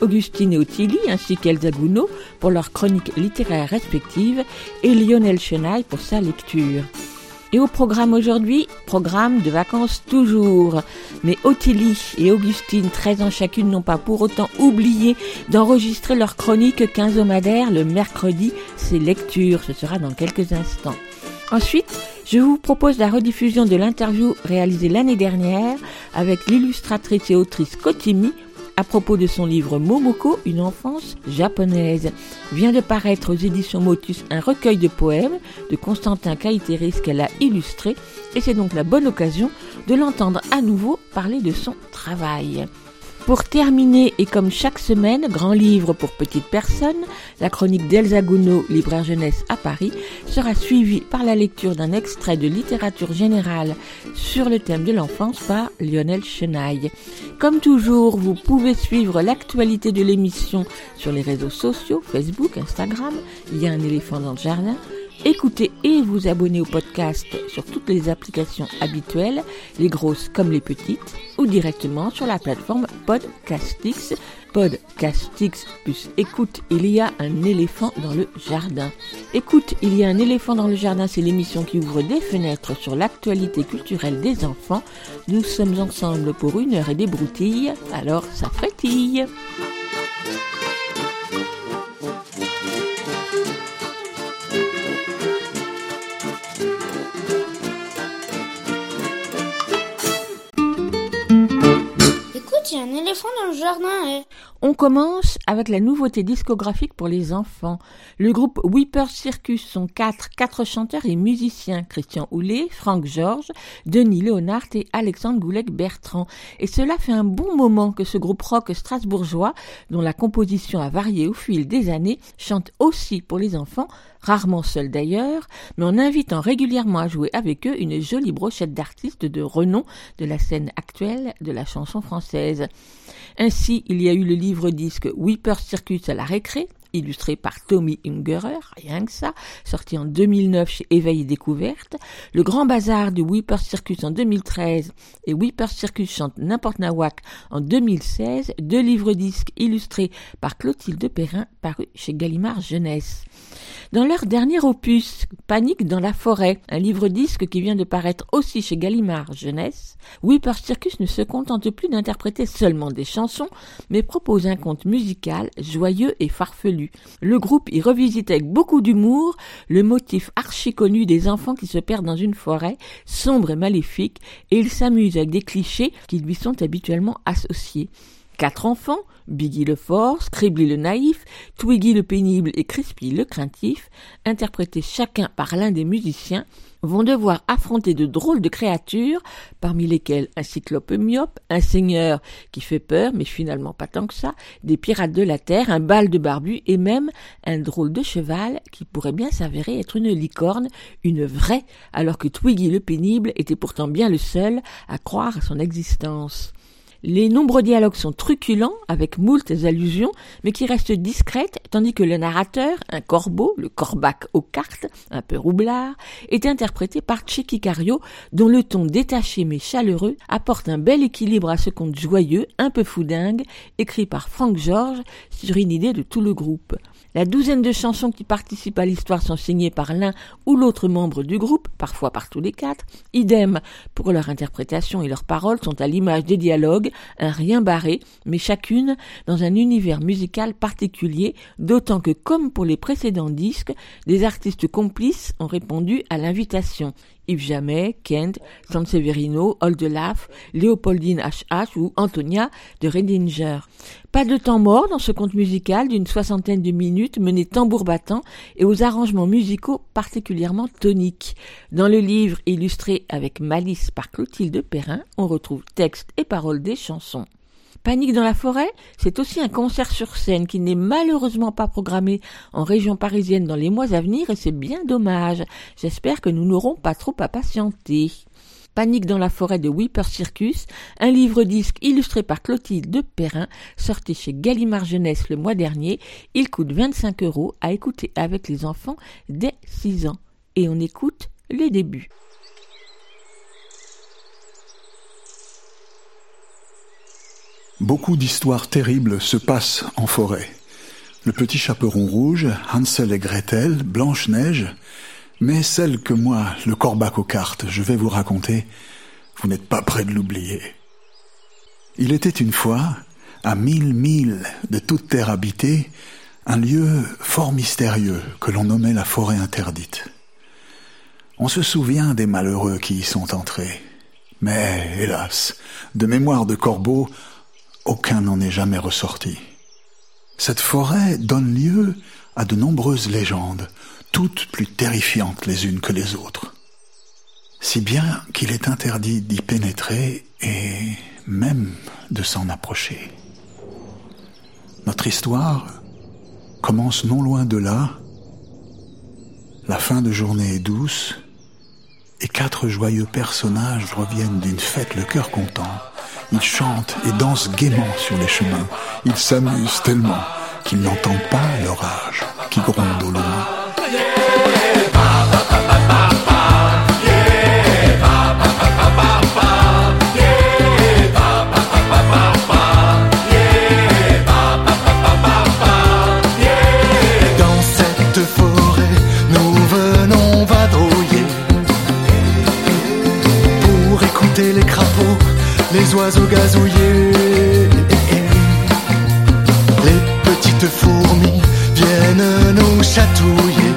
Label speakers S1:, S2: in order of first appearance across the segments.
S1: Augustine et Ottilie ainsi qu'Elsa Gounod pour leurs chroniques littéraires respectives et Lionel Chenaille pour sa lecture. Et au programme aujourd'hui, programme de vacances toujours. Mais Ottilie et Augustine, 13 ans chacune, n'ont pas pour autant oublié d'enregistrer leur chronique quinzomadaire le mercredi. C'est lecture, ce sera dans quelques instants. Ensuite, je vous propose la rediffusion de l'interview réalisée l'année dernière avec l'illustratrice et autrice Kotimi à propos de son livre Momoko, une enfance japonaise. Vient de paraître aux éditions Motus un recueil de poèmes de Constantin Kaiteris qu'elle a illustré et c'est donc la bonne occasion de l'entendre à nouveau parler de son travail. Pour terminer, et comme chaque semaine, grand livre pour petites personnes, la chronique d'Elsa Gounod, libraire jeunesse à Paris, sera suivie par la lecture d'un extrait de littérature générale sur le thème de l'enfance par Lionel Chenaille. Comme toujours, vous pouvez suivre l'actualité de l'émission sur les réseaux sociaux, Facebook, Instagram, il y a un éléphant dans le jardin, Écoutez et vous abonnez au podcast sur toutes les applications habituelles, les grosses comme les petites, ou directement sur la plateforme Podcastix. Podcastix plus écoute, il y a un éléphant dans le jardin. Écoute, il y a un éléphant dans le jardin, c'est l'émission qui ouvre des fenêtres sur l'actualité culturelle des enfants. Nous sommes ensemble pour une heure et des broutilles, alors ça frétille.
S2: Éléphant dans le jardin. eh.
S1: On commence avec la nouveauté discographique pour les enfants. Le groupe Whipper Circus sont quatre, chanteurs et musiciens. Christian Houlet, Franck Georges, Denis Léonard et Alexandre Goulec-Bertrand. Et cela fait un bon moment que ce groupe rock strasbourgeois, dont la composition a varié au fil des années, chante aussi pour les enfants, rarement seuls d'ailleurs, mais en invitant régulièrement à jouer avec eux une jolie brochette d'artistes de renom de la scène actuelle de la chanson française. Ainsi, il y a eu le livre-disque Whipper Circus à la récré, illustré par Tommy Ungerer, rien que ça, sorti en 2009 chez Éveil et Découverte, le Grand Bazar du Whipper Circus en 2013 et Whipper Circus chante n'importe nawak en 2016, deux livres-disques illustrés par Clotilde Perrin parus chez Gallimard Jeunesse. Dans leur dernier opus, Panique dans la forêt, un livre-disque qui vient de paraître aussi chez Gallimard Jeunesse, Whipper Circus ne se contente plus d'interpréter seulement des chansons, mais propose un conte musical joyeux et farfelu. Le groupe y revisite avec beaucoup d'humour le motif archi connu des enfants qui se perdent dans une forêt sombre et maléfique, et il s'amuse avec des clichés qui lui sont habituellement associés. Quatre enfants, Biggie le fort, Scribbly le naïf, Twiggy le pénible et Crispy le craintif, interprétés chacun par l'un des musiciens, vont devoir affronter de drôles de créatures, parmi lesquelles un cyclope myope, un seigneur qui fait peur, mais finalement pas tant que ça, des pirates de la terre, un bal de barbu et même un drôle de cheval qui pourrait bien s'avérer être une licorne, une vraie, alors que Twiggy le pénible était pourtant bien le seul à croire à son existence. Les nombreux dialogues sont truculents, avec moultes allusions, mais qui restent discrètes, tandis que le narrateur, un corbeau, le corbac aux cartes, un peu roublard, est interprété par Cario, dont le ton détaché mais chaleureux apporte un bel équilibre à ce conte joyeux, un peu foudingue, écrit par Frank George sur une idée de tout le groupe. La douzaine de chansons qui participent à l'histoire sont signées par l'un ou l'autre membre du groupe, parfois par tous les quatre. Idem pour leur interprétation et leurs paroles sont à l'image des dialogues, un rien barré, mais chacune dans un univers musical particulier, d'autant que comme pour les précédents disques, des artistes complices ont répondu à l'invitation. Yves Jamais, Kent, Sanseverino, Oldelaf, Léopoldine HH ou Antonia de Redinger. Pas de temps mort dans ce conte musical d'une soixantaine de minutes mené tambour battant et aux arrangements musicaux particulièrement toniques. Dans le livre illustré avec malice par Clotilde Perrin, on retrouve texte et paroles des chansons. Panique dans la forêt, c'est aussi un concert sur scène qui n'est malheureusement pas programmé en région parisienne dans les mois à venir et c'est bien dommage. J'espère que nous n'aurons pas trop à patienter. Panique dans la forêt de Whipper Circus, un livre-disque illustré par Clotilde Perrin, sorti chez Gallimard Jeunesse le mois dernier. Il coûte 25 euros à écouter avec les enfants dès 6 ans. Et on écoute les débuts.
S3: Beaucoup d'histoires terribles se passent en forêt. Le petit chaperon rouge, Hansel et Gretel, Blanche-Neige, mais celle que moi, le corbac aux cartes, je vais vous raconter, vous n'êtes pas près de l'oublier. Il était une fois, à mille milles de toute terre habitée, un lieu fort mystérieux que l'on nommait la forêt interdite. On se souvient des malheureux qui y sont entrés. Mais, hélas, de mémoire de corbeau, aucun n'en est jamais ressorti. Cette forêt donne lieu à de nombreuses légendes, toutes plus terrifiantes les unes que les autres. Si bien qu'il est interdit d'y pénétrer et même de s'en approcher. Notre histoire commence non loin de là. La fin de journée est douce et quatre joyeux personnages reviennent d'une fête le cœur content. Ils chantent et dansent gaiement sur les chemins. Ils s'amusent tellement qu'ils n'entendent pas l'orage qui gronde au loin.
S4: Les oiseaux gazouiller. Les petites fourmis viennent nous chatouiller.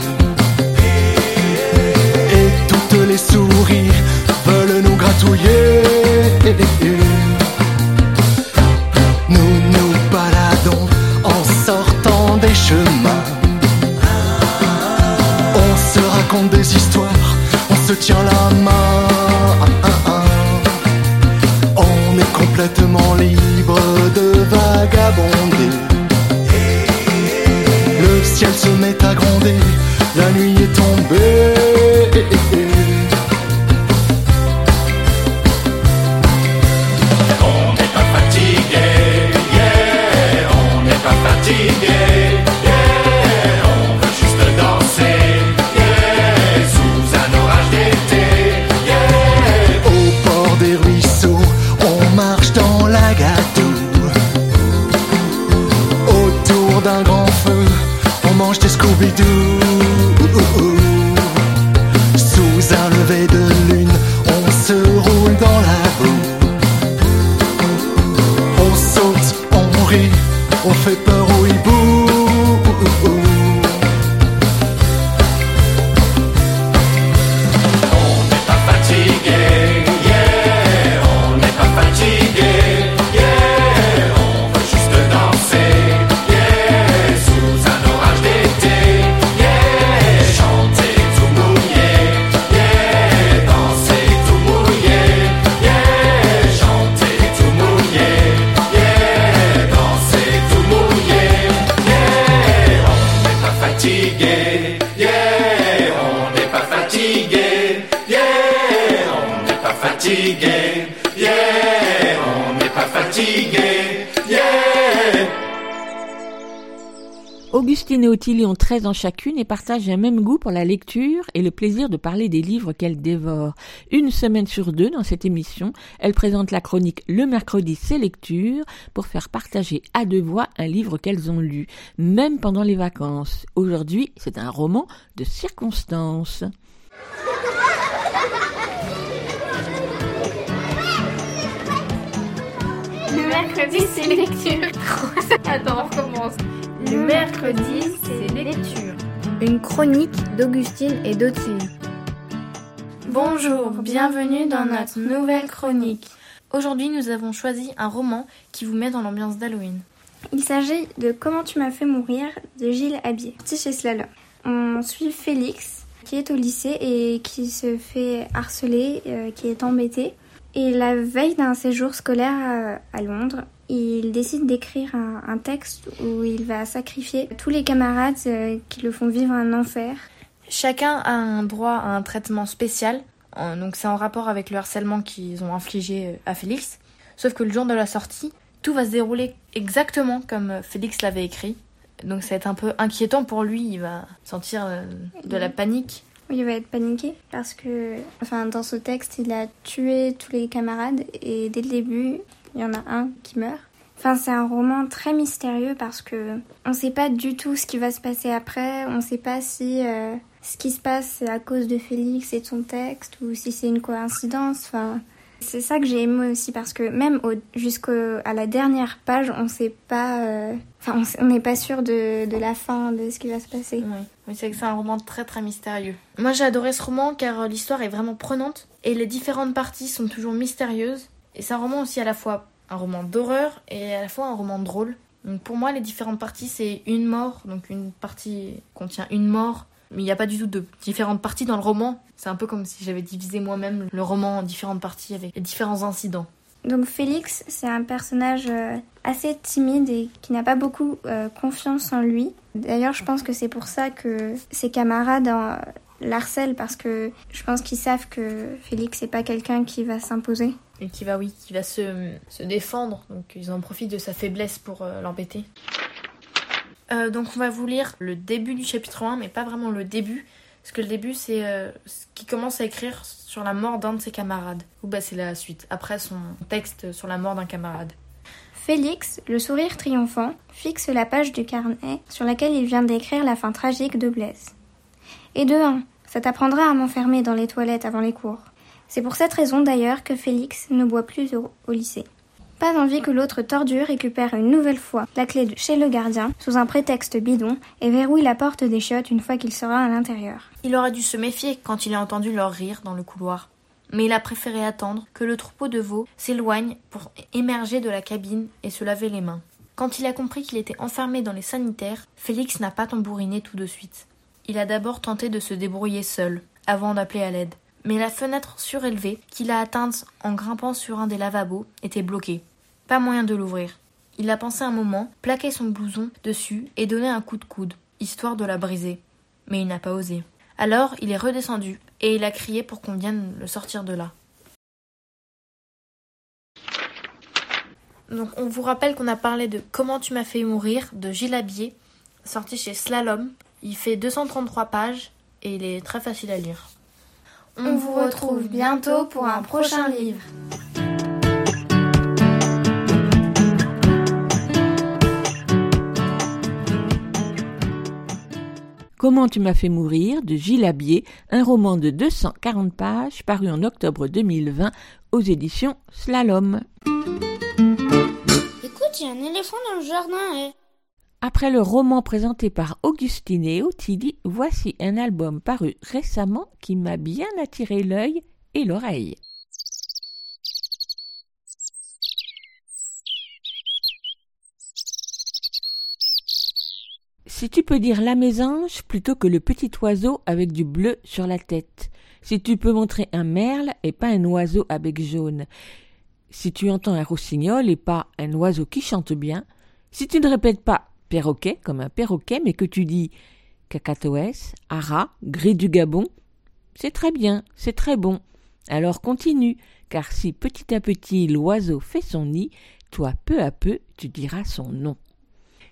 S4: Et toutes les souris veulent nous gratouiller. Nous nous baladons en sortant des chemins. On se raconte des histoires, on se tient la main. Complètement libre dans la boue. On saute, on rit, on fait peur au hibou.
S1: Et Ottilie ont 13 ans chacune et partagent un même goût pour la lecture et le plaisir de parler des livres qu'elles dévorent. Une semaine sur deux dans cette émission, elles présentent la chronique Le mercredi c'est lecture pour faire partager à deux voix un livre qu'elles ont lu, même pendant les vacances. Aujourd'hui, c'est un roman de circonstances.
S2: Le mercredi, c'est lecture. Attends, on recommence. Le mercredi, c'est lecture. Une chronique d'Augustine et d'Ottilie. Bonjour, bienvenue dans notre nouvelle chronique.
S5: Aujourd'hui, nous avons choisi un roman qui vous met dans l'ambiance d'Halloween.
S6: Il s'agit de Comment tu m'as fait mourir de Gilles Habier, petit chez Slalom. On suit Félix qui est au lycée et qui se fait harceler, euh, qui est embêté. Et la veille d'un séjour scolaire à, à Londres, il décide d'écrire un, un texte où il va sacrifier tous les camarades euh, qui le font vivre un enfer.
S5: Chacun a un droit à un traitement spécial, en- donc c'est en rapport avec le harcèlement qu'ils ont infligé euh, à Félix. Sauf que le jour de la sortie, tout va se dérouler exactement comme euh, Félix l'avait écrit. Donc ça va être un peu inquiétant pour lui, il va sentir euh, de la panique.
S6: Il va être paniqué parce que, enfin, dans ce texte, il a tué tous les camarades et dès le début, il y en a un qui meurt. Enfin, c'est un roman très mystérieux parce que on sait pas du tout ce qui va se passer après. On sait pas si euh, ce qui se passe c'est à cause de Félix et de son texte ou si c'est une coïncidence. Enfin, c'est ça que j'ai aimé aussi parce que même jusqu'à la dernière page, on sait pas. euh, Enfin, on n'est pas sûr de, de la fin de ce qui va se passer.
S5: Oui, oui c'est que c'est un roman très très mystérieux. Moi j'ai adoré ce roman car euh, l'histoire est vraiment prenante et les différentes parties sont toujours mystérieuses. Et c'est un roman aussi à la fois un roman d'horreur et à la fois un roman drôle. Donc pour moi les différentes parties c'est une mort, donc une partie contient une mort. Mais il n'y a pas du tout de différentes parties dans le roman. C'est un peu comme si j'avais divisé moi-même le roman en différentes parties avec les différents incidents.
S6: Donc Félix, c'est un personnage euh, assez timide et qui n'a pas beaucoup euh, confiance en lui. D'ailleurs, je pense que c'est pour ça que ses camarades euh, l'harcèlent parce que je pense qu'ils savent que Félix n'est pas quelqu'un qui va s'imposer.
S5: Et qui va, oui, qui va se, se défendre. Donc ils en profitent de sa faiblesse pour euh, l'embêter. Euh, donc on va vous lire le début du chapitre 1, mais pas vraiment le début. Parce que le début, c'est euh, ce qui commence à écrire sur la mort d'un de ses camarades. Ou bah c'est la suite, après son texte sur la mort d'un camarade.
S6: Félix, le sourire triomphant, fixe la page du carnet sur laquelle il vient d'écrire la fin tragique de Blaise. Et de ça t'apprendra à m'enfermer dans les toilettes avant les cours. C'est pour cette raison d'ailleurs que Félix ne boit plus au, au lycée. Pas envie que l'autre tordu récupère une nouvelle fois la clé de chez le gardien sous un prétexte bidon et verrouille la porte des chiottes une fois qu'il sera à l'intérieur.
S5: Il aurait dû se méfier quand il a entendu leur rire dans le couloir. Mais il a préféré attendre que le troupeau de veaux s'éloigne pour émerger de la cabine et se laver les mains. Quand il a compris qu'il était enfermé dans les sanitaires, Félix n'a pas tambouriné tout de suite. Il a d'abord tenté de se débrouiller seul, avant d'appeler à l'aide. Mais la fenêtre surélevée, qu'il a atteinte en grimpant sur un des lavabos, était bloquée. Pas moyen de l'ouvrir. Il a pensé un moment, plaqué son blouson dessus et donné un coup de coude, histoire de la briser. Mais il n'a pas osé. Alors il est redescendu et il a crié pour qu'on vienne le sortir de là. Donc on vous rappelle qu'on a parlé de Comment tu m'as fait mourir de Gilles Habier, sorti chez Slalom. Il fait 233 pages et il est très facile à lire.
S2: On vous retrouve bientôt pour un prochain livre.
S1: Comment tu m'as fait mourir de Gilles Habier, un roman de 240 pages paru en octobre 2020 aux éditions Slalom.
S7: Écoute, il y a un éléphant dans le jardin et...
S1: Après le roman présenté par Augustine et Otidi, voici un album paru récemment qui m'a bien attiré l'œil et l'oreille. Si tu peux dire la mésange plutôt que le petit oiseau avec du bleu sur la tête. Si tu peux montrer un merle et pas un oiseau à bec jaune. Si tu entends un rossignol et pas un oiseau qui chante bien. Si tu ne répètes pas perroquet comme un perroquet mais que tu dis cacatoès, ara, gris du Gabon, c'est très bien, c'est très bon. Alors continue, car si petit à petit l'oiseau fait son nid, toi peu à peu tu diras son nom.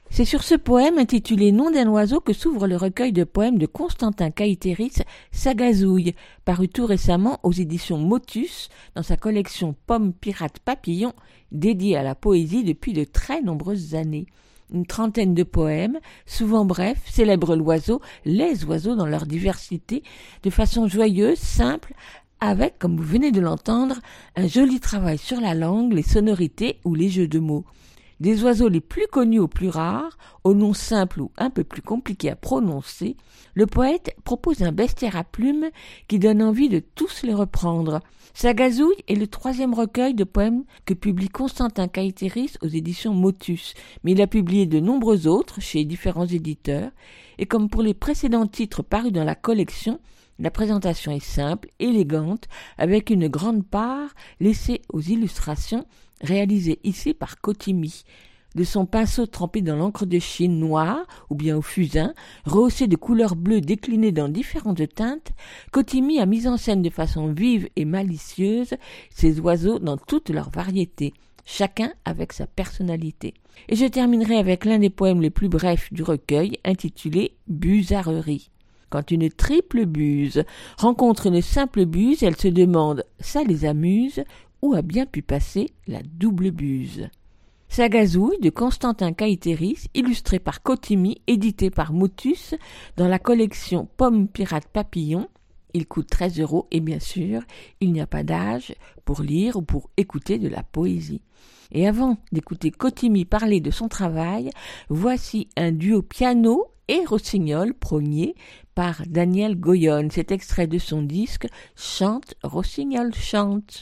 S1: C'est sur ce poème intitulé Nom d'un oiseau que s'ouvre le recueil de poèmes de Constantin Caïtéris, Sagazouille, paru tout récemment aux éditions Motus dans sa collection Pommes Pirates Papillons, dédiée à la poésie depuis de très nombreuses années. Une trentaine de poèmes, souvent brefs, célèbrent l'oiseau, les oiseaux dans leur diversité, de façon joyeuse, simple, avec, comme vous venez de l'entendre, un joli travail sur la langue, les sonorités ou les jeux de mots. Des oiseaux les plus connus aux plus rares, aux noms simples ou un peu plus compliqués à prononcer, le poète propose un bestiaire à plumes qui donne envie de tous les reprendre. Sa gazouille est le troisième recueil de poèmes que publie Constantin Caïtéris aux éditions Motus, mais il a publié de nombreux autres chez différents éditeurs, et comme pour les précédents titres parus dans la collection, la présentation est simple, élégante, avec une grande part laissée aux illustrations réalisées ici par Cotimi. De son pinceau trempé dans l'encre de Chine noire ou bien au fusain, rehaussé de couleurs bleues déclinées dans différentes teintes, Cotimi a mis en scène de façon vive et malicieuse ces oiseaux dans toutes leurs variétés, chacun avec sa personnalité. Et je terminerai avec l'un des poèmes les plus brefs du recueil, intitulé Buzarrerie. Quand une triple buse rencontre une simple buse, elle se demande ça les amuse a bien pu passer la double buse. Sa gazouille de Constantin Caïtéris, illustré par Cotimi, édité par Motus dans la collection Pomme Pirate Papillon. Il coûte 13 euros et bien sûr, il n'y a pas d'âge pour lire ou pour écouter de la poésie. Et avant d'écouter Cotimi parler de son travail, voici un duo piano et rossignol progné par Daniel Goyonne. Cet extrait de son disque Chante, Rossignol chante.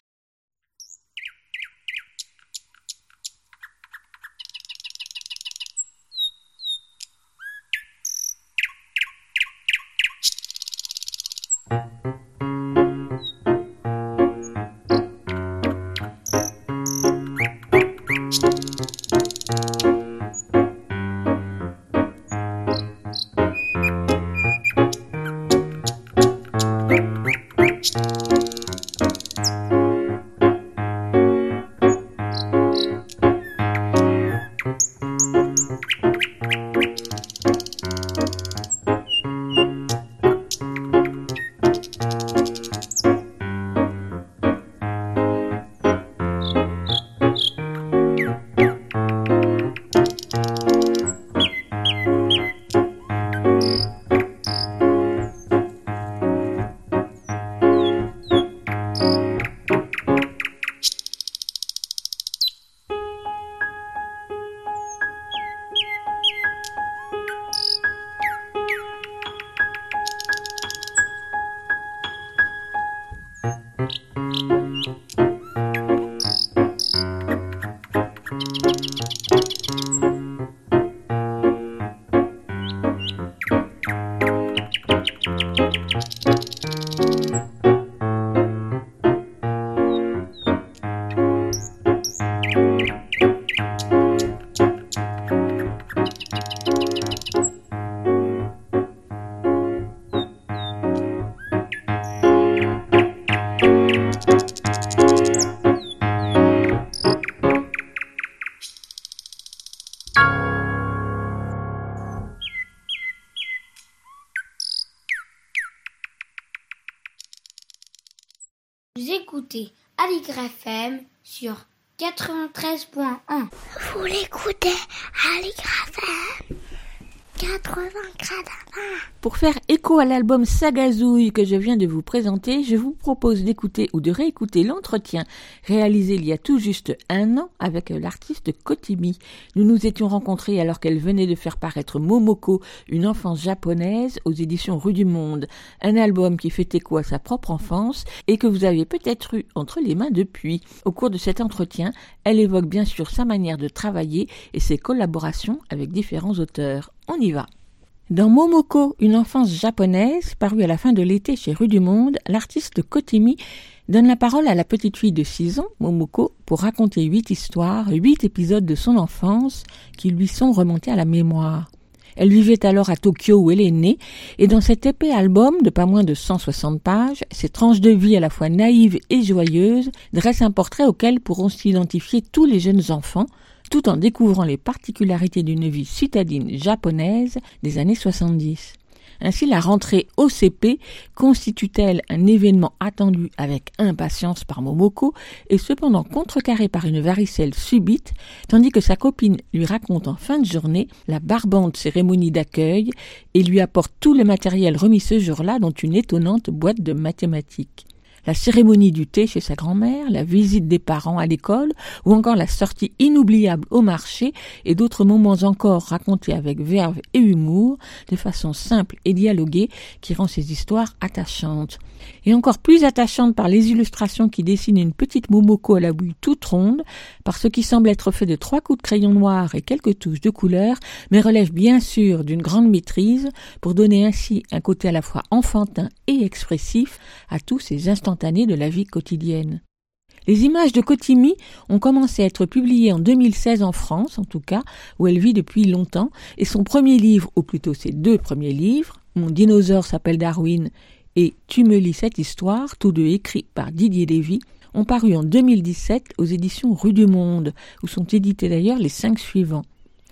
S7: Vous écoutez Aligre FM sur 93.1.
S6: Vous l'écoutez à FM 80 gradins.
S1: Pour faire écho à l'album Sagazouille que je viens de vous présenter, je vous propose d'écouter ou de réécouter l'entretien réalisé il y a tout juste un an avec l'artiste Kotimi. Nous nous étions rencontrés alors qu'elle venait de faire paraître Momoko, une enfance japonaise aux éditions Rue du Monde, un album qui fait écho à sa propre enfance et que vous avez peut-être eu entre les mains depuis. Au cours de cet entretien, elle évoque bien sûr sa manière de travailler et ses collaborations avec différents auteurs. On y va. Dans Momoko, une enfance japonaise, paru à la fin de l'été chez Rue du Monde, l'artiste Kotimi donne la parole à la petite fille de 6 ans, Momoko, pour raconter huit histoires, huit épisodes de son enfance qui lui sont remontés à la mémoire. Elle vivait alors à Tokyo où elle est née, et dans cet épais album de pas moins de 160 pages, ses tranches de vie à la fois naïves et joyeuses dressent un portrait auquel pourront s'identifier tous les jeunes enfants, tout en découvrant les particularités d'une vie citadine japonaise des années 70. Ainsi, la rentrée au CP constitue-t-elle un événement attendu avec impatience par Momoko et cependant contrecarré par une varicelle subite, tandis que sa copine lui raconte en fin de journée la barbante cérémonie d'accueil et lui apporte tout le matériel remis ce jour-là dont une étonnante boîte de mathématiques. La cérémonie du thé chez sa grand-mère, la visite des parents à l'école, ou encore la sortie inoubliable au marché, et d'autres moments encore racontés avec verve et humour, de façon simple et dialoguée, qui rend ces histoires attachantes. Et encore plus attachantes par les illustrations qui dessinent une petite momoko à la bouille toute ronde, par ce qui semble être fait de trois coups de crayon noir et quelques touches de couleur, mais relève bien sûr d'une grande maîtrise, pour donner ainsi un côté à la fois enfantin et expressif à tous ces de la vie quotidienne. Les images de Kotimi ont commencé à être publiées en 2016 en France, en tout cas, où elle vit depuis longtemps, et son premier livre, ou plutôt ses deux premiers livres, Mon dinosaure s'appelle Darwin et Tu me lis cette histoire, tous deux écrits par Didier Lévy, ont paru en 2017 aux éditions Rue du Monde, où sont édités d'ailleurs les cinq suivants.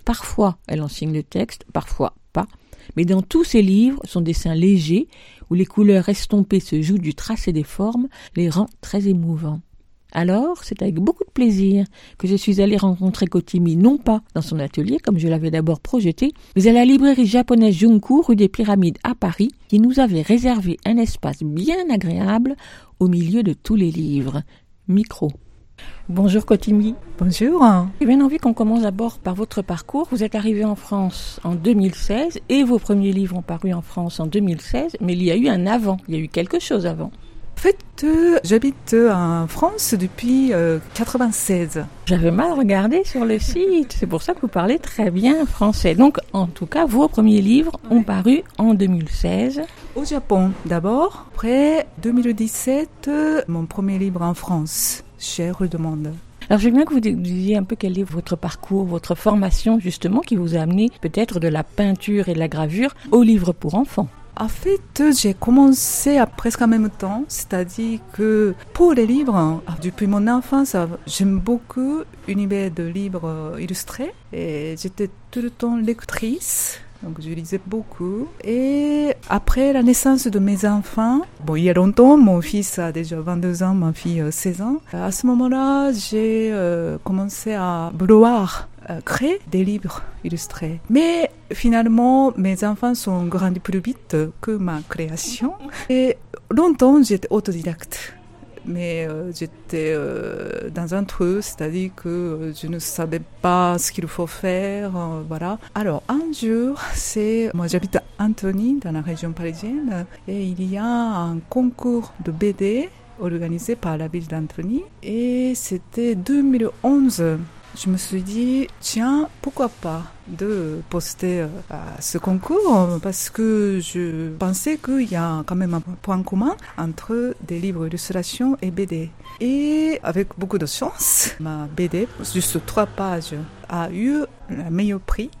S1: Parfois, elle en signe le texte, parfois pas, mais dans tous ses livres, son dessin léger, où les couleurs estompées se jouent du tracé des formes, les rend très émouvants. Alors, c'est avec beaucoup de plaisir que je suis allée rencontrer Kotimi, non pas dans son atelier, comme je l'avais d'abord projeté, mais à la librairie japonaise Junku, rue des Pyramides à Paris, qui nous avait réservé un espace bien agréable au milieu de tous les livres. Micro. Bonjour Kotimi.
S8: Bonjour.
S1: J'ai bien envie qu'on commence d'abord par votre parcours. Vous êtes arrivé en France en 2016 et vos premiers livres ont paru en France en 2016, mais il y a eu un avant, il y a eu quelque chose avant.
S8: En fait, euh, j'habite en France depuis euh, 96.
S1: J'avais mal regardé sur le site, c'est pour ça que vous parlez très bien français. Donc, en tout cas, vos premiers livres ont paru en 2016.
S8: Au Japon d'abord, après 2017, euh, mon premier livre en France, chez Rue de Monde.
S1: Alors, veux bien que vous disiez un peu quel est votre parcours, votre formation justement qui vous a amené peut-être de la peinture et de la gravure au livre pour enfants.
S8: En fait, j'ai commencé à presque en même temps, c'est-à-dire que pour les livres, depuis mon enfance, j'aime beaucoup l'univers de livres illustrés et j'étais tout le temps lectrice. Donc je lisais beaucoup. Et après la naissance de mes enfants, bon, il y a longtemps, mon fils a déjà 22 ans, ma fille 16 ans. À ce moment-là, j'ai euh, commencé à vouloir euh, créer des livres illustrés. Mais finalement, mes enfants sont grandis plus vite que ma création. Et longtemps, j'étais autodidacte mais euh, j'étais euh, dans un trou, c'est-à-dire que euh, je ne savais pas ce qu'il faut faire, euh, voilà. Alors un jour, c'est moi j'habite à Antony dans la région parisienne et il y a un concours de BD organisé par la ville d'Antony et c'était 2011 je me suis dit, tiens, pourquoi pas de poster euh, à ce concours parce que je pensais qu'il y a quand même un point commun entre des livres d'illustration et BD. Et avec beaucoup de chance, ma BD, juste trois pages, a eu le meilleur prix.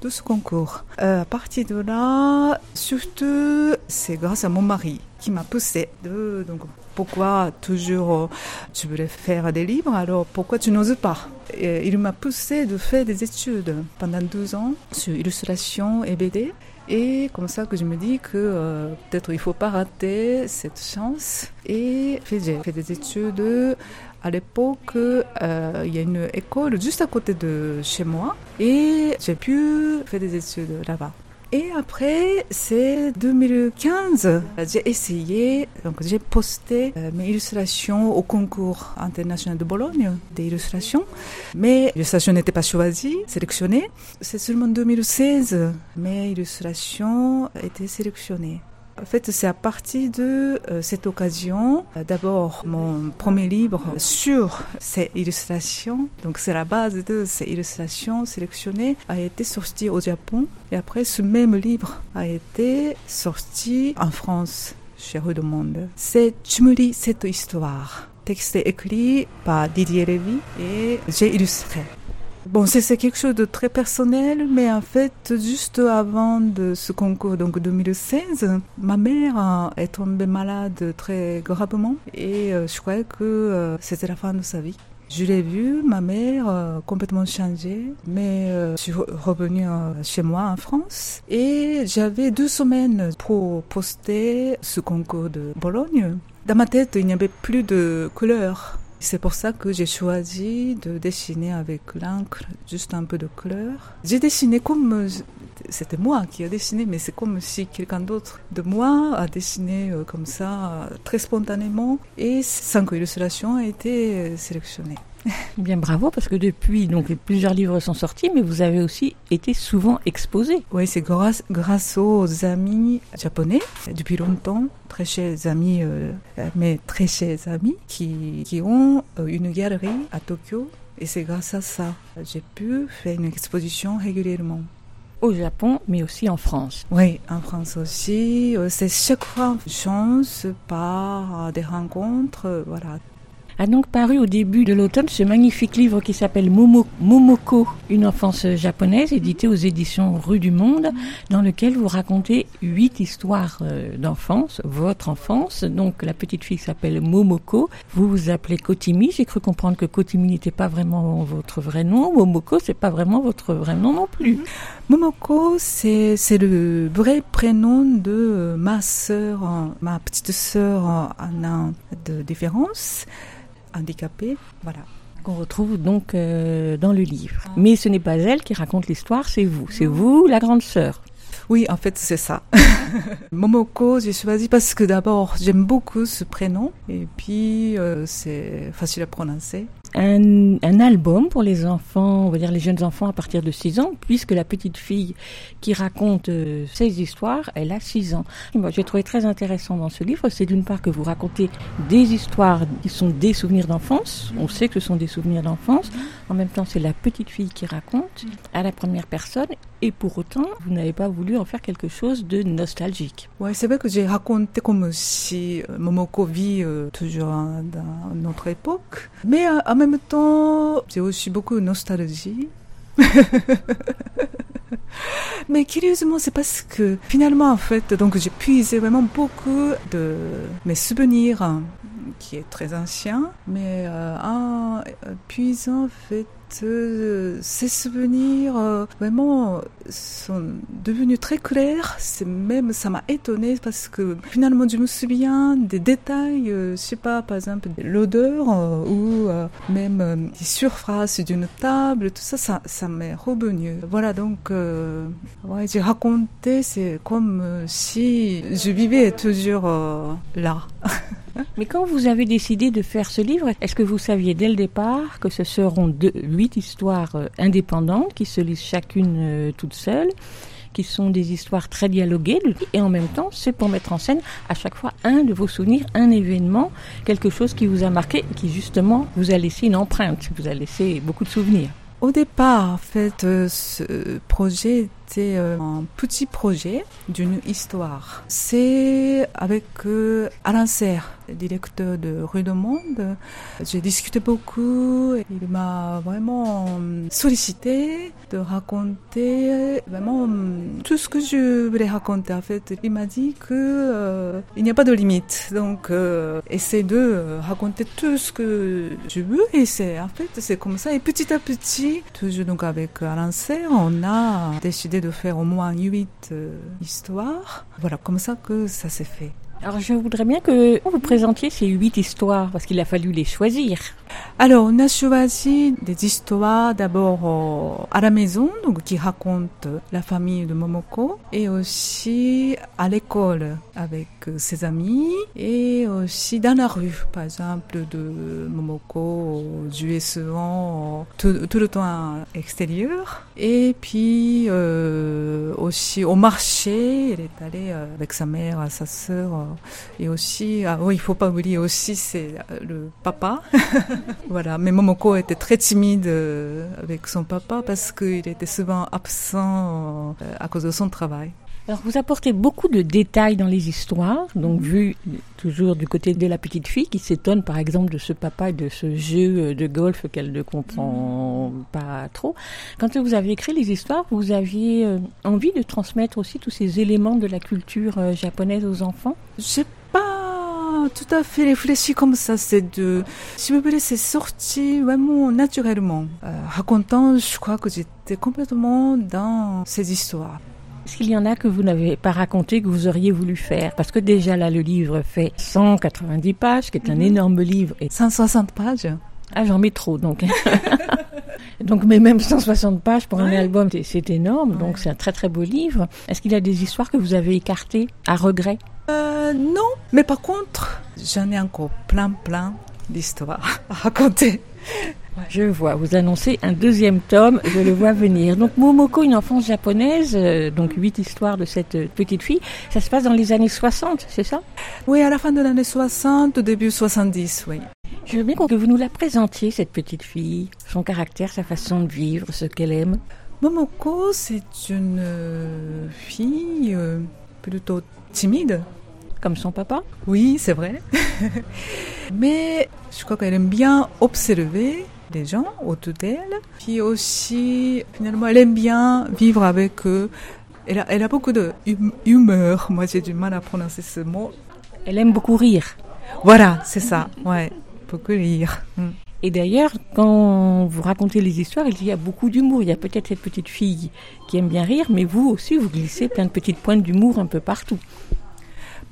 S8: de ce concours. Euh, à partir de là, surtout, c'est grâce à mon mari qui m'a poussé de donc pourquoi toujours euh, tu voulais faire des livres alors pourquoi tu n'oses pas? Il m'a poussé de faire des études pendant 12 ans sur illustration et BD. Et comme ça que je me dis que euh, peut-être il faut pas rater cette chance. Et j'ai fait des études. À l'époque, euh, il y a une école juste à côté de chez moi et j'ai pu faire des études là-bas. Et après, c'est 2015, j'ai essayé, donc j'ai posté euh, mes illustrations au concours international de Bologne des illustrations, mais l'illustration n'était pas choisie, sélectionnée. C'est seulement en 2016 mes illustrations étaient sélectionnées. En fait, c'est à partir de euh, cette occasion, euh, d'abord mon premier livre sur ces illustrations, donc c'est la base de ces illustrations sélectionnées, a été sorti au Japon. Et après, ce même livre a été sorti en France, chez Rue de Monde. C'est lis cette histoire. Texte écrit par Didier Lévy et j'ai illustré. Bon, c'est quelque chose de très personnel, mais en fait, juste avant de ce concours, donc 2016, ma mère est tombée malade très gravement et euh, je croyais que euh, c'était la fin de sa vie. Je l'ai vue, ma mère, euh, complètement changée, mais je suis revenue chez moi en France et j'avais deux semaines pour poster ce concours de Bologne. Dans ma tête, il n'y avait plus de couleurs C'est pour ça que j'ai choisi de dessiner avec l'encre, juste un peu de couleur. J'ai dessiné comme c'était moi qui a dessiné, mais c'est comme si quelqu'un d'autre de moi a dessiné euh, comme ça, euh, très spontanément, et cinq illustrations a été sélectionnées.
S1: Bien bravo parce que depuis donc plusieurs livres sont sortis mais vous avez aussi été souvent exposé.
S8: Oui, c'est grâce, grâce aux amis japonais depuis longtemps, très chers amis mais très chers amis qui, qui ont une galerie à Tokyo et c'est grâce à ça que j'ai pu faire une exposition régulièrement
S1: au Japon, mais aussi en France.
S8: Oui, en France aussi. C'est chaque fois une chance par des rencontres, voilà,
S1: a donc paru au début de l'automne ce magnifique livre qui s'appelle Momoko, une enfance japonaise, édité aux éditions Rue du Monde, dans lequel vous racontez huit histoires euh, d'enfance, votre enfance. Donc la petite fille s'appelle Momoko. Vous vous appelez Kotimi. J'ai cru comprendre que Kotimi n'était pas vraiment votre vrai nom. Momoko, c'est pas vraiment votre vrai nom non plus.
S8: Momoko, c'est le vrai prénom de ma sœur, ma petite sœur en an de différence handicapée. Voilà.
S1: Qu'on retrouve donc euh, dans le livre. Ah. Mais ce n'est pas elle qui raconte l'histoire, c'est vous. C'est vous, la grande sœur.
S8: Oui, en fait, c'est ça. Momoko, j'ai choisi parce que d'abord, j'aime beaucoup ce prénom et puis euh, c'est facile à prononcer
S1: un, album pour les enfants, on va dire les jeunes enfants à partir de 6 ans, puisque la petite fille qui raconte euh, ces histoires, elle a 6 ans. Moi, j'ai trouvé très intéressant dans ce livre, c'est d'une part que vous racontez des histoires qui sont des souvenirs d'enfance, on sait que ce sont des souvenirs d'enfance, en même temps c'est la petite fille qui raconte à la première personne, et pour autant, vous n'avez pas voulu en faire quelque chose de nostalgique.
S8: Ouais, c'est vrai que j'ai raconté comme si euh, Momoko vit euh, toujours dans notre époque, mais en même temps, j'ai aussi beaucoup de nostalgie. Mais curieusement, c'est parce que finalement, en fait, donc j'ai puisé vraiment beaucoup de mes souvenirs, hein, qui est très ancien, mais euh, en puisant en fait euh, ces souvenirs euh, vraiment sont devenus très clairs. C'est même, ça m'a étonné parce que finalement, je me souviens des détails, euh, je sais pas, par exemple, l'odeur ou même des surfaces d'une table, tout ça, ça, ça m'est revenu. Voilà, donc, ouais, j'ai raconté, c'est comme si je vivais toujours là.
S1: Mais quand vous avez décidé de faire ce livre, est-ce que vous saviez dès le départ que ce seront huit histoires euh, indépendantes qui se lisent chacune euh, toutes seules qui sont des histoires très dialoguées et en même temps c'est pour mettre en scène à chaque fois un de vos souvenirs, un événement, quelque chose qui vous a marqué, qui justement vous a laissé une empreinte, vous a laissé beaucoup de souvenirs.
S8: Au départ, en fait, euh, ce projet était un petit projet d'une histoire. C'est avec Alain Serre directeur de Rue du Monde. J'ai discuté beaucoup. Il m'a vraiment sollicité de raconter vraiment tout ce que je voulais raconter. En fait, il m'a dit que euh, il n'y a pas de limite. Donc, euh, de raconter tout ce que je veux. Et c'est en fait c'est comme ça. Et petit à petit, toujours donc avec Alain Serre, on a décidé de faire au moins huit euh, histoires. Voilà, comme ça que ça s'est fait.
S1: Alors je voudrais bien que vous présentiez ces huit histoires, parce qu'il a fallu les choisir.
S8: Alors, on a choisi des histoires d'abord euh, à la maison, donc qui racontent la famille de Momoko, et aussi à l'école avec euh, ses amis, et aussi dans la rue, par exemple, de Momoko jouer souvent tout, tout, le temps extérieur, et puis euh, aussi au marché, elle est allée avec sa mère, sa sœur, et aussi, ah oui, il faut pas oublier aussi, c'est le papa. voilà, mais Momoko était très timide euh, avec son papa parce qu'il était souvent absent euh, à cause de son travail.
S1: Alors vous apportez beaucoup de détails dans les histoires, donc vu toujours du côté de la petite fille qui s'étonne par exemple de ce papa et de ce jeu de golf qu'elle ne comprend pas trop. Quand vous avez écrit les histoires, vous aviez euh, envie de transmettre aussi tous ces éléments de la culture japonaise aux enfants?
S8: J'ai pas tout à fait réfléchi comme ça. C'est de, si vous voulez, c'est sorti vraiment naturellement. Euh, racontant, je crois que j'étais complètement dans ces histoires.
S1: Est-ce qu'il y en a que vous n'avez pas raconté, que vous auriez voulu faire? Parce que déjà là, le livre fait 190 pages, qui est un
S8: Mhm.
S1: énorme livre. Et...
S8: 160 pages.
S1: Ah, j'en mets trop, donc. donc, mais même 160 pages pour un album, c'est- énorme. Donc, c'est un très très beau livre. Est-ce qu'il y a des histoires que vous avez écartées à regret?
S8: Euh, non, mais par contre, j'en ai encore plein, plein d'histoires à raconter.
S1: Je vois, vous annoncez un deuxième tome, je le vois venir. Donc Momoko, une enfance japonaise, euh, donc huit histoires de cette euh, petite fille, ça se passe dans les années 60, c'est ça?
S8: Oui, à la fin de l'année 60, au début 70, oui.
S1: Je veux bien que vous nous la présentiez, cette petite fille, son caractère, sa façon de vivre, ce qu'elle aime.
S8: Momoko, c'est une euh, fille plutôt timide.
S1: Comme son papa?
S8: Oui, c'est vrai. Mais je crois qu'elle aime bien observer les gens autour d'elle. Puis aussi, finalement, elle aime bien vivre avec eux. Elle a, elle a beaucoup de hum- humeur. Moi, j'ai du mal à prononcer ce mot.
S1: Elle aime beaucoup rire.
S8: Voilà, c'est ça. Ouais, beaucoup rire. Mm.
S1: Et d'ailleurs, quand vous racontez les histoires, il y a beaucoup d'humour. Il y a peut-être cette petite fille qui aime bien rire, mais vous aussi, vous glissez plein de petites pointes d'humour un peu partout.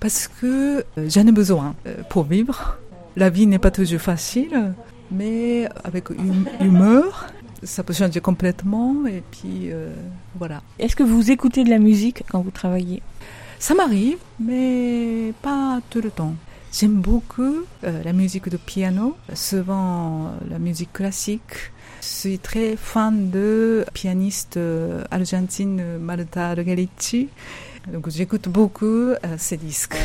S8: Parce que euh, j'en ai besoin euh, pour vivre. La vie n'est pas toujours facile, mais avec hum- humeur, ça peut changer complètement. Et puis, euh, voilà.
S1: Est-ce que vous écoutez de la musique quand vous travaillez?
S8: Ça m'arrive, mais pas tout le temps. J'aime beaucoup euh, la musique de piano, souvent euh, la musique classique. Je suis très fan de pianiste euh, argentine Marta Argericci. Donc j'écoute beaucoup euh, ses disques.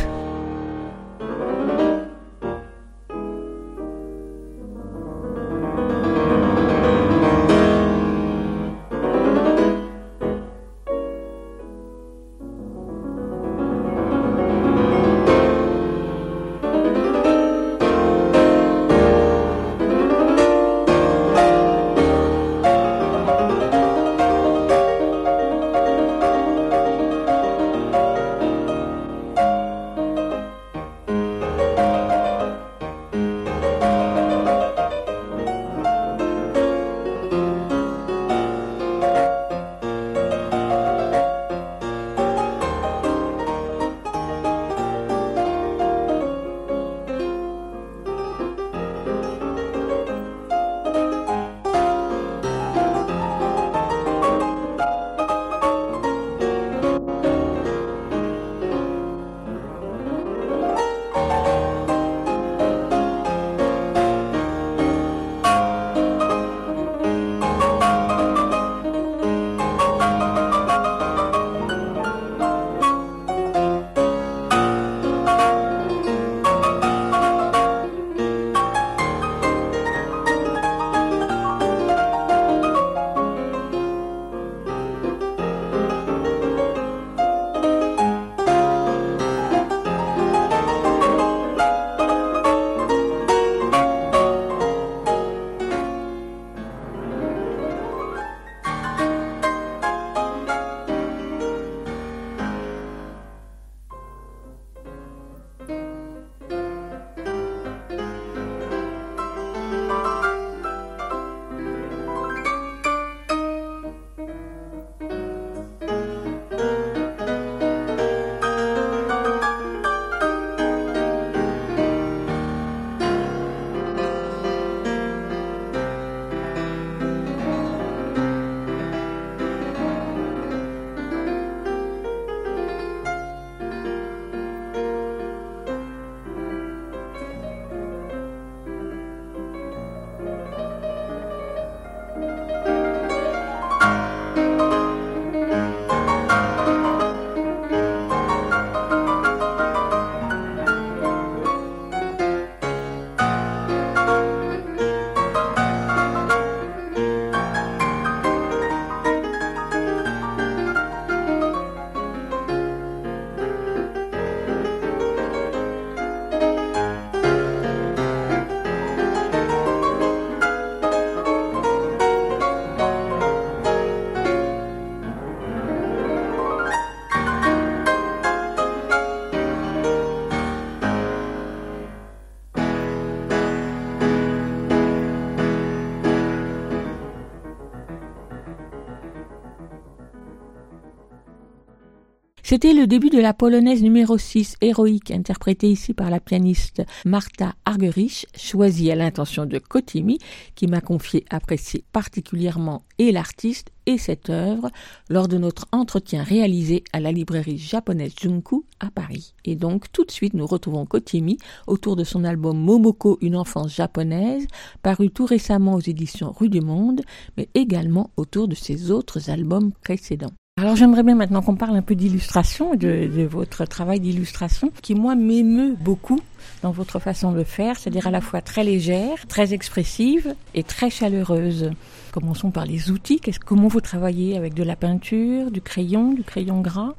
S1: C'était le début de la polonaise numéro 6, héroïque, interprétée ici par la pianiste Martha Argerich, choisie à l'intention de Kotimi, qui m'a confié apprécier particulièrement et l'artiste et cette œuvre lors de notre entretien réalisé à la librairie japonaise Junku à Paris. Et donc tout de suite nous retrouvons Kotimi autour de son album Momoko, une enfance japonaise, paru tout récemment aux éditions Rue du Monde, mais également autour de ses autres albums précédents. Alors j'aimerais bien maintenant qu'on parle un peu d'illustration, de, de, votre travail d'illustration, qui moi m'émeut beaucoup dans votre façon de faire, c'est-à-dire à la fois très légère, très expressive et très chaleureuse. Commençons par les outils. Qu'est-ce, comment vous travaillez avec de la peinture, du crayon, du crayon gras?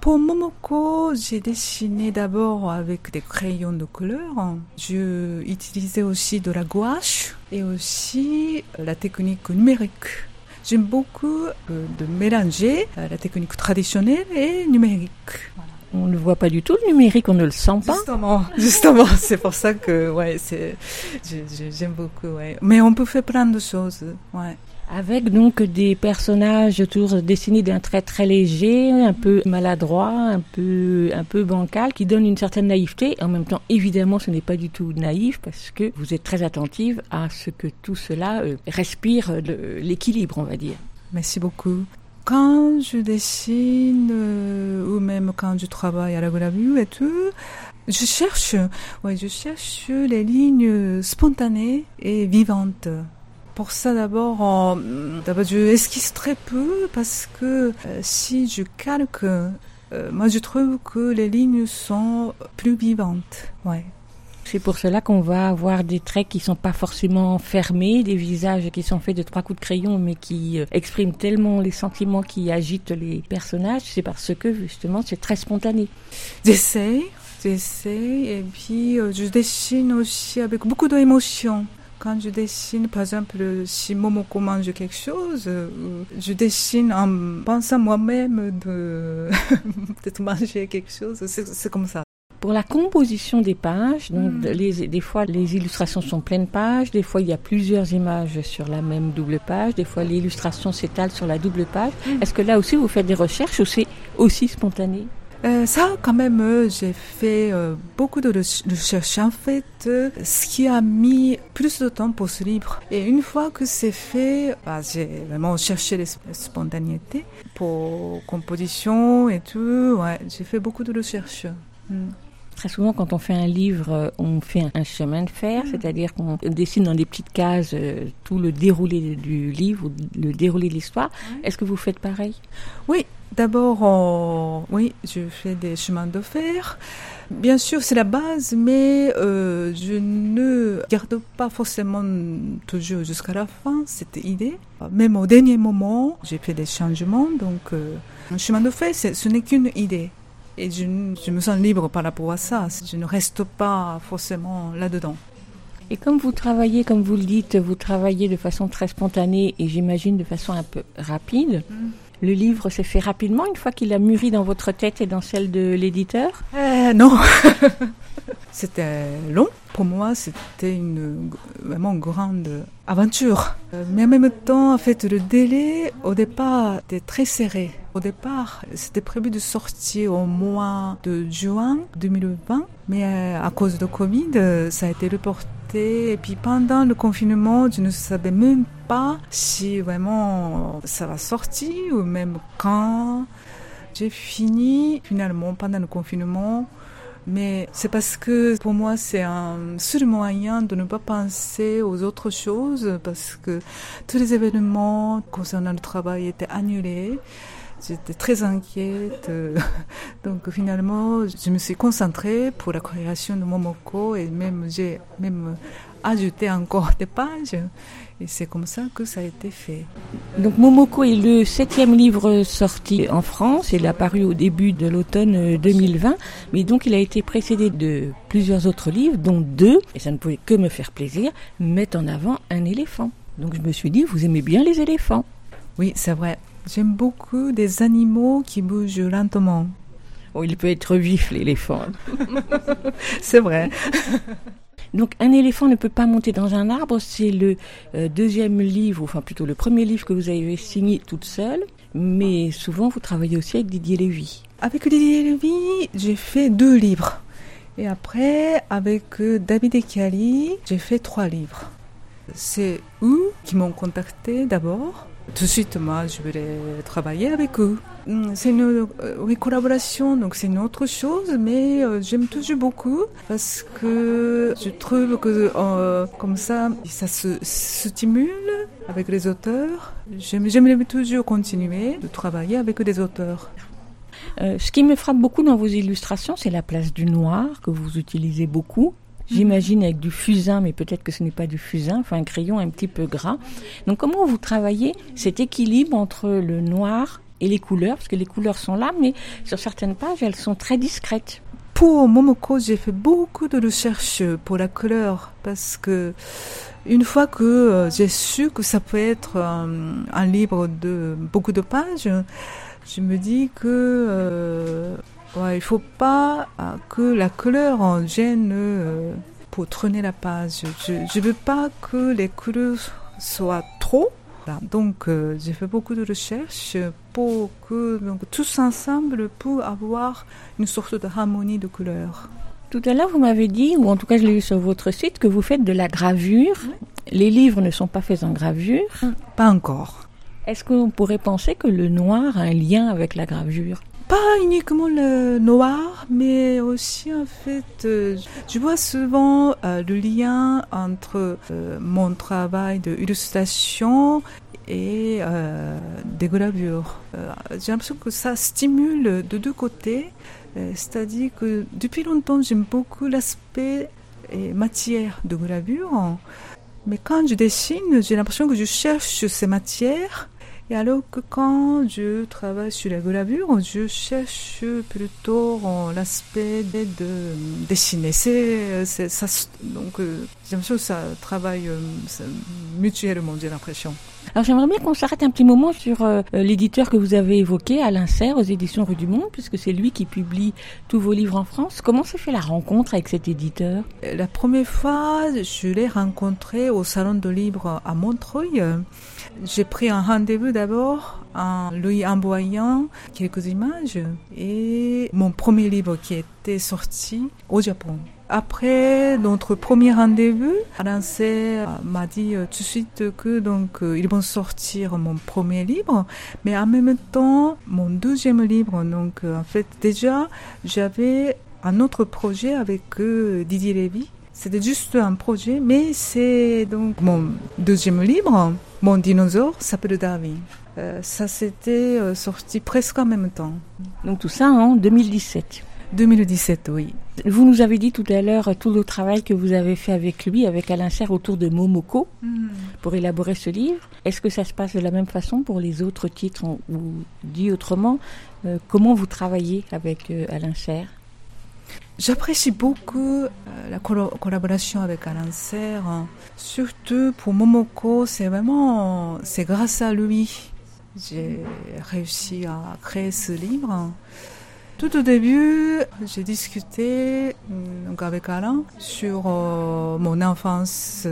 S8: Pour Momoko, j'ai dessiné d'abord avec des crayons de couleur. Je utilisais aussi de la gouache et aussi la technique numérique. J'aime beaucoup euh, de mélanger euh, la technique traditionnelle et numérique.
S1: On ne voit pas du tout le numérique, on ne le sent pas.
S8: Justement, justement, c'est pour ça que ouais, c'est j'aime beaucoup. Ouais. Mais on peut faire plein de choses. Ouais.
S1: Avec donc des personnages autour dessinés d'un trait très léger, un peu maladroit, un peu, un peu bancal, qui donne une certaine naïveté. En même temps, évidemment, ce n'est pas du tout naïf parce que vous êtes très attentive à ce que tout cela euh, respire l'équilibre, on va dire.
S8: Merci beaucoup. Quand je dessine euh, ou même quand je travaille à la gravure et tout, je cherche, ouais, je cherche les lignes spontanées et vivantes pour ça d'abord, d'abord je esquisse très peu parce que euh, si je calque, euh, moi je trouve que les lignes sont plus vivantes. Ouais.
S1: C'est pour cela qu'on va avoir des traits qui sont pas forcément fermés, des visages qui sont faits de trois coups de crayon, mais qui euh, expriment tellement les sentiments qui agitent les personnages. C'est parce que justement c'est très spontané.
S8: J'essaie, j'essaie, et puis je dessine aussi avec beaucoup d'émotion quand je dessine, par exemple, si Momoko mange quelque chose, euh, je dessine en pensant moi-même de peut-être manger quelque chose. C'est comme ça.
S1: Pour la composition des pages, donc mm. les, des fois les illustrations sont pleines pages, des fois il y a plusieurs images sur la même double page, des fois l'illustration s'étale sur la double page. Mm. Est-ce que là aussi vous faites des recherches ou c'est aussi spontané?
S8: Euh, ça, quand même, euh, j'ai fait euh, beaucoup de recherches. En fait, ce qui a mis plus de temps pour ce livre. Et une fois que c'est fait, bah, j'ai vraiment cherché la spontanéité pour composition et tout. Ouais, j'ai fait beaucoup de recherches. Hmm.
S1: Très souvent, quand on fait un livre, on fait un chemin de fer, hmm. c'est-à-dire qu'on dessine dans des petites cases tout le déroulé du livre, le déroulé de l'histoire. Est-ce que vous faites pareil?
S8: Oui, D'abord, oui, je fais des chemins de fer. Bien sûr, c'est la base, mais euh, je ne garde pas forcément toujours jusqu'à la fin cette idée. Même au dernier moment, j'ai fait des changements. Donc, euh, un chemin de fer, ce n'est qu'une idée. Et je, je me sens libre par rapport à ça. Je ne reste pas forcément là-dedans.
S1: Et comme vous travaillez, comme vous le dites, vous travaillez de façon très spontanée et j'imagine de façon un peu rapide. Mm. Le livre s'est fait rapidement une fois qu'il a mûri dans votre tête et dans celle de l'éditeur?
S8: Euh, Non. c'était long. Pour moi, c'était une vraiment grande aventure. Euh, mais en même temps, en fait, le délai au départ était très serré. Au départ, c'était prévu de sortir au mois de juin 2020, mais euh, à cause de Covid, ça a été reporté et puis pendant le confinement, je ne savais même pas si vraiment ça va sortir ou même quand. J'ai fini finalement pendant le confinement. Mais c'est parce que pour moi, c'est un seul moyen de ne pas penser aux autres choses parce que tous les événements concernant le travail étaient annulés. J'étais très inquiète. Donc finalement, je me suis concentrée pour la création de Momoko et même j'ai même ajouté encore des pages. Et c'est comme ça que ça a été fait.
S1: Donc Momoko est le septième livre sorti en France. Il a paru au début de l'automne 2020. Mais donc il a été précédé de plusieurs autres livres, dont deux, et ça ne pouvait que me faire plaisir, mettent en avant un éléphant. Donc je me suis dit, vous aimez bien les éléphants
S8: Oui, c'est vrai. J'aime beaucoup des animaux qui bougent lentement.
S1: Oh, il peut être vif, l'éléphant.
S8: c'est vrai.
S1: Donc un éléphant ne peut pas monter dans un arbre, c'est le euh, deuxième livre, enfin plutôt le premier livre que vous avez signé toute seule, mais souvent vous travaillez aussi avec Didier Lévy.
S8: Avec Didier Lévy, j'ai fait deux livres. Et après, avec euh, David Echiali, j'ai fait trois livres. C'est eux qui m'ont contacté d'abord. Tout de suite, moi, je voulais travailler avec eux. Hum, C'est une euh, oui, collaboration, donc c'est une autre chose, mais euh, j'aime toujours beaucoup parce que je trouve que euh, comme ça, ça se stimule avec les auteurs. J'aime- J'aimerais toujours continuer de travailler avec des auteurs.
S1: Ce qui me frappe beaucoup dans vos illustrations, c'est la place du noir que vous utilisez beaucoup. J'imagine avec du fusain, mais peut-être que ce n'est pas du fusain, enfin un crayon un petit peu gras. Donc comment vous travaillez cet équilibre entre le noir et les couleurs? Parce que les couleurs sont là, mais sur certaines pages, elles sont très discrètes.
S8: Pour Momoko, j'ai fait beaucoup de recherches pour la couleur parce que une fois que euh, j'ai su que ça peut être euh, un livre de beaucoup de pages, je me dis que euh, ouais, il faut pas euh, que la couleur en gêne euh, pour traîner la page. Je je veux pas que les couleurs soient trop. Donc euh, j'ai fait beaucoup de recherches pour que donc, tous ensemble pour avoir une sorte de harmonie de couleurs.
S1: Tout à l'heure, vous m'avez dit, ou en tout cas je l'ai lu sur votre site, que vous faites de la gravure. Les livres ne sont pas faits en gravure.
S8: Pas encore.
S1: Est-ce qu'on pourrait penser que le noir a un lien avec la gravure?
S8: Pas uniquement le noir, mais aussi en fait, euh, je vois souvent euh, le lien entre euh, mon travail d'illustration et des gravures. J'ai l'impression que ça stimule de deux côtés, c'est-à-dire que depuis longtemps j'aime beaucoup l'aspect et matière de gravure, mais quand je dessine, j'ai l'impression que je cherche ces matières et alors que quand je travaille sur la gravure, je cherche plutôt l'aspect de de dessiner. C'est, ça, donc, euh, j'ai l'impression que ça travaille euh, ça- mutuellement, j'ai l'impression.
S1: Alors j'aimerais bien qu'on s'arrête un petit moment sur euh, l'éditeur que vous avez évoqué, Alain Serre, aux éditions Rue du Monde, puisque c'est lui qui publie tous vos livres en France. Comment s'est fait la rencontre avec cet éditeur?
S8: La première fois, je l'ai rencontré au Salon de Livre à Montreuil. J'ai pris un rendez-vous d'abord en lui envoyant quelques images et mon premier livre qui était sorti au Japon. Après notre premier rendez-vous, Serre m'a dit euh, tout de suite que donc euh, ils vont sortir mon premier livre, mais en même temps mon deuxième livre. Donc euh, en fait déjà j'avais un autre projet avec Didier Lévy. C'était juste un projet, mais c'est donc mon deuxième livre. Mon dinosaure s'appelle Darwin. Euh, ça s'était euh, sorti presque en même temps.
S1: Donc tout ça en 2017.
S8: 2017, oui.
S1: Vous nous avez dit tout à l'heure euh, tout le travail que vous avez fait avec lui, avec Alain Serre, autour de Momoko, pour élaborer ce livre. Est-ce que ça se passe de la même façon pour les autres titres Ou dit autrement, euh, comment vous travaillez avec euh, Alain Serre?
S8: J'apprécie beaucoup euh, la collaboration avec Alain Serre. hein. Surtout pour Momoko, c'est vraiment, c'est grâce à lui j'ai réussi à créer ce livre. Tout au début, j'ai discuté euh, donc avec Alain sur euh, mon enfance,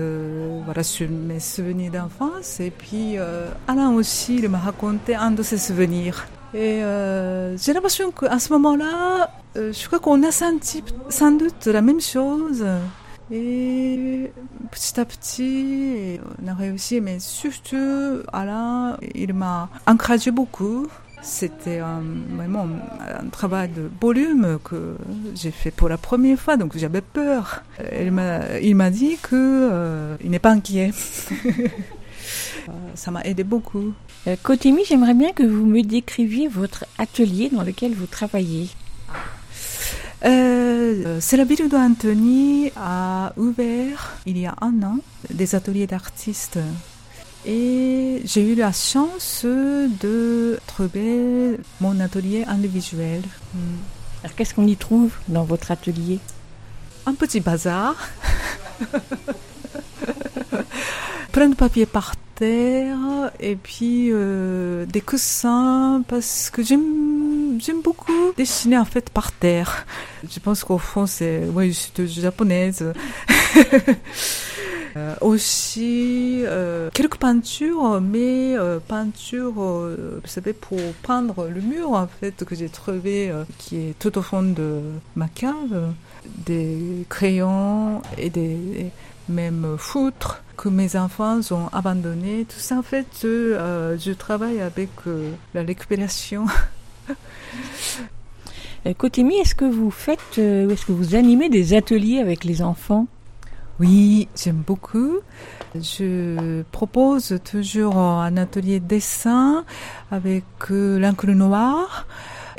S8: voilà, sur mes souvenirs d'enfance. Et puis Alain aussi, il m'a raconté un de ses souvenirs. Et euh, j'ai l'impression qu'à ce moment-là, euh, je crois qu'on a senti sans doute la même chose. Et petit à petit, on a réussi, mais surtout, Alain, il m'a encouragé beaucoup. C'était vraiment un travail de volume que j'ai fait pour la première fois, donc j'avais peur. Il m'a, dit que euh, il n'est pas inquiet. Ça m'a aidé beaucoup.
S1: Euh, Kotimi, j'aimerais bien que vous me décriviez votre atelier dans lequel vous travaillez.
S8: Euh, c'est la ville a ouvert il y a un an des ateliers d'artistes. Et j'ai eu la chance de trouver mon atelier individuel. Hmm.
S1: Alors qu'est-ce qu'on y trouve dans votre atelier?
S8: Un petit bazar. Plein de papier par terre et puis euh, des coussins parce que j'aime j'aime beaucoup dessiner en fait par terre. Je pense qu'au fond c'est oui je suis japonaise. Euh, aussi euh, quelques peintures, mais peintures, vous savez, pour peindre le mur en fait que j'ai trouvé qui est tout au fond de ma cave, des crayons et des même foutres que mes enfants ont abandonné. Tout ça en fait, euh, je travaille avec euh, la récupération.
S1: Euh, Kotemi, est-ce que vous faites, euh, ou est-ce que vous animez des ateliers avec les enfants?
S8: Oui, j'aime beaucoup. Je propose toujours un atelier dessin avec l'encre noire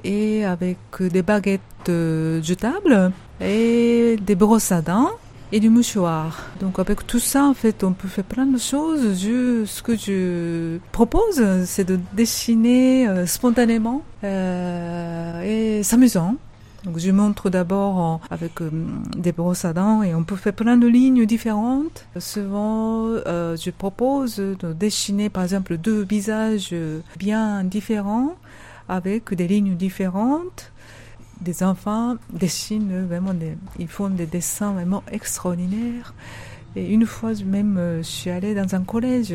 S8: et avec des baguettes jetables et des brosses à dents et du mouchoir. Donc avec tout ça, en fait, on peut faire plein de choses. Je, ce que je propose, c'est de dessiner euh, spontanément euh, et s'amusant. Donc je montre d'abord avec euh, des brosses à dents et on peut faire plein de lignes différentes. Souvent, euh, je propose de dessiner par exemple deux visages bien différents avec des lignes différentes. Des enfants dessinent vraiment des, ils font des dessins vraiment extraordinaires. Et une fois même, euh, je suis allée dans un collège.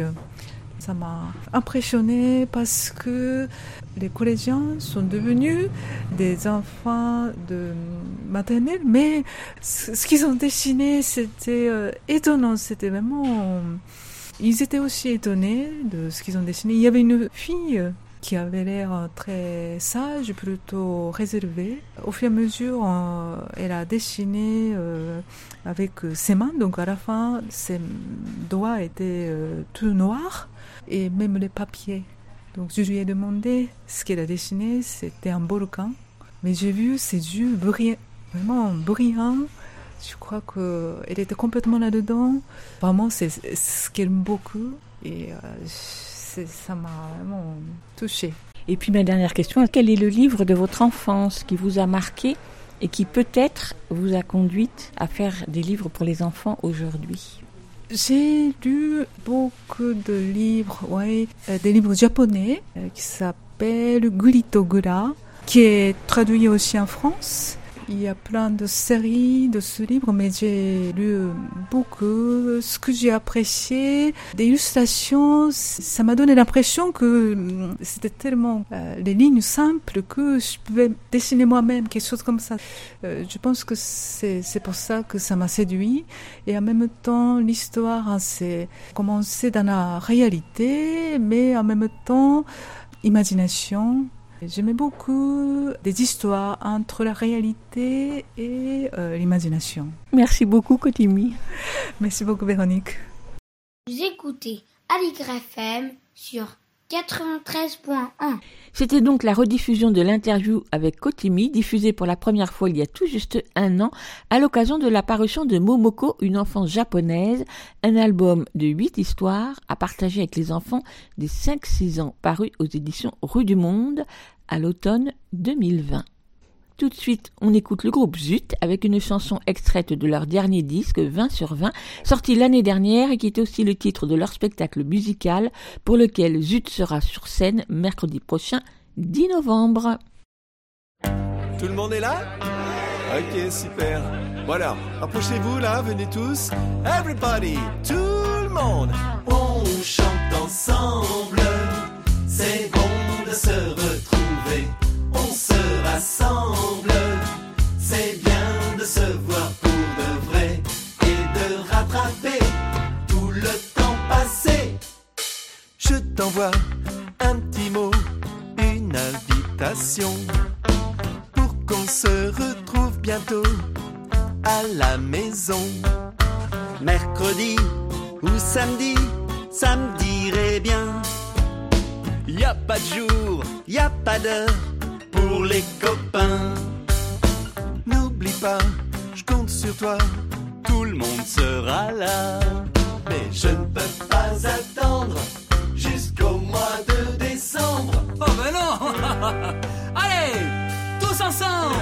S8: Ça m'a impressionnée parce que les collégiens sont devenus des enfants de maternelle, mais ce qu'ils ont dessiné, c'était euh, étonnant. C'était vraiment. Ils étaient aussi étonnés de ce qu'ils ont dessiné. Il y avait une fille qui avait l'air euh, très sage, plutôt réservée. Au fur et à mesure, euh, elle a dessiné euh, avec ses mains, donc à la fin, ses doigts étaient tout noirs, et même les papiers. Donc je lui ai demandé ce qu'elle a dessiné, c'était un volcan. Mais j'ai vu ses yeux brillants, vraiment brillants. Je crois qu'elle était complètement là-dedans. Vraiment, c'est ce qu'elle aime beaucoup. Et ça m'a vraiment touchée.
S1: Et puis ma dernière question, quel est le livre de votre enfance qui vous a marqué et qui peut-être vous a conduite à faire des livres pour les enfants aujourd'hui?
S8: J'ai lu beaucoup de livres, ouais, euh, des livres japonais euh, qui s'appellent Gurito Gura, qui est traduit aussi en France. Il y a plein de séries de ce livre, mais j'ai lu beaucoup. Ce que j'ai apprécié, des illustrations, ça m'a donné l'impression que hum, c'était tellement euh, les lignes simples que je pouvais dessiner moi-même quelque chose comme ça. Euh, je pense que c'est pour ça que ça m'a séduit. Et en même temps, l'histoire hein, c'est dans la réalité, mais en même temps, imagination. J'aimais beaucoup des histoires entre la réalité et euh, l'imagination.
S1: Merci beaucoup Kotimi.
S8: Merci beaucoup Véronique.
S7: Vous écoutez Aligre FM sur 93.1.
S1: C'était donc la rediffusion de l'interview avec Kotimi, diffusée pour la première fois il y a tout juste un an, à l'occasion de la parution de Momoko, une enfance japonaise, un album de huit histoires à partager avec les enfants des 5-6 ans, paru aux éditions Rue du Monde à l'automne 2020. Tout de suite, on écoute le groupe Zut avec une chanson extraite de leur dernier disque 20 sur 20, sorti l'année dernière et qui est aussi le titre de leur spectacle musical pour lequel Zut sera sur scène mercredi prochain 10 novembre.
S9: Tout le monde est là? Ok, super. Voilà, approchez-vous là, venez tous. Everybody, tout le monde.
S10: On chante ensemble, c'est bon de se retrouver. Se rassemble, c'est bien de se voir pour de vrai et de rattraper tout le temps passé.
S9: Je t'envoie un petit mot, une invitation pour qu'on se retrouve bientôt à la maison.
S10: Mercredi ou samedi, ça me dirait bien.
S9: Y a pas de jour,
S10: Y a pas d'heure pour les copains.
S9: n'oublie pas, je compte sur toi.
S10: Tout le monde sera là. Mais je ne peux pas attendre jusqu'au mois de décembre.
S11: Oh ben non Allez Tous ensemble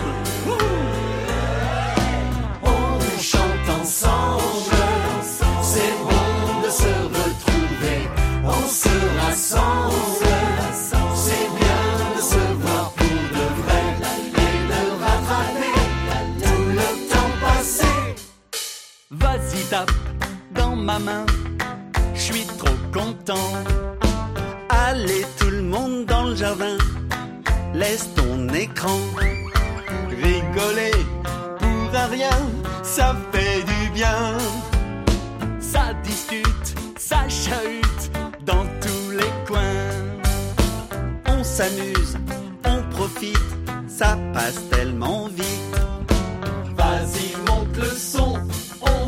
S11: tape dans ma main
S12: temps. Allez tout le monde dans le jardin, laisse ton écran.
S9: Rigoler pour un rien, ça fait du bien.
S12: Ça discute, ça chahute dans tous les coins. On s'amuse, on profite, ça passe tellement vite.
S9: Vas-y, monte le son, on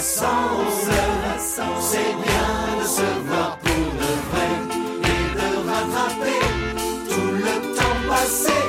S9: rassemble, c'est bien de se voir pour de vrai et de rattraper tout le temps passé.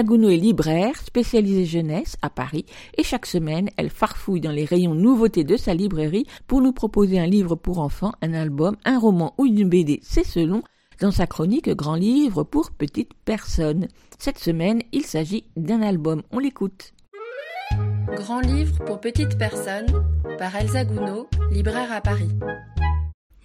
S1: Elsa Gounod est libraire, spécialisée jeunesse à Paris, et chaque semaine, elle farfouille dans les rayons nouveautés de sa librairie pour nous proposer un livre pour enfants, un album, un roman ou une BD, c'est selon, dans sa chronique Grand livre pour petites personnes. Cette semaine, il s'agit d'un album. On l'écoute.
S13: Grand livre pour petites personnes par Elsa Gounod, libraire à Paris.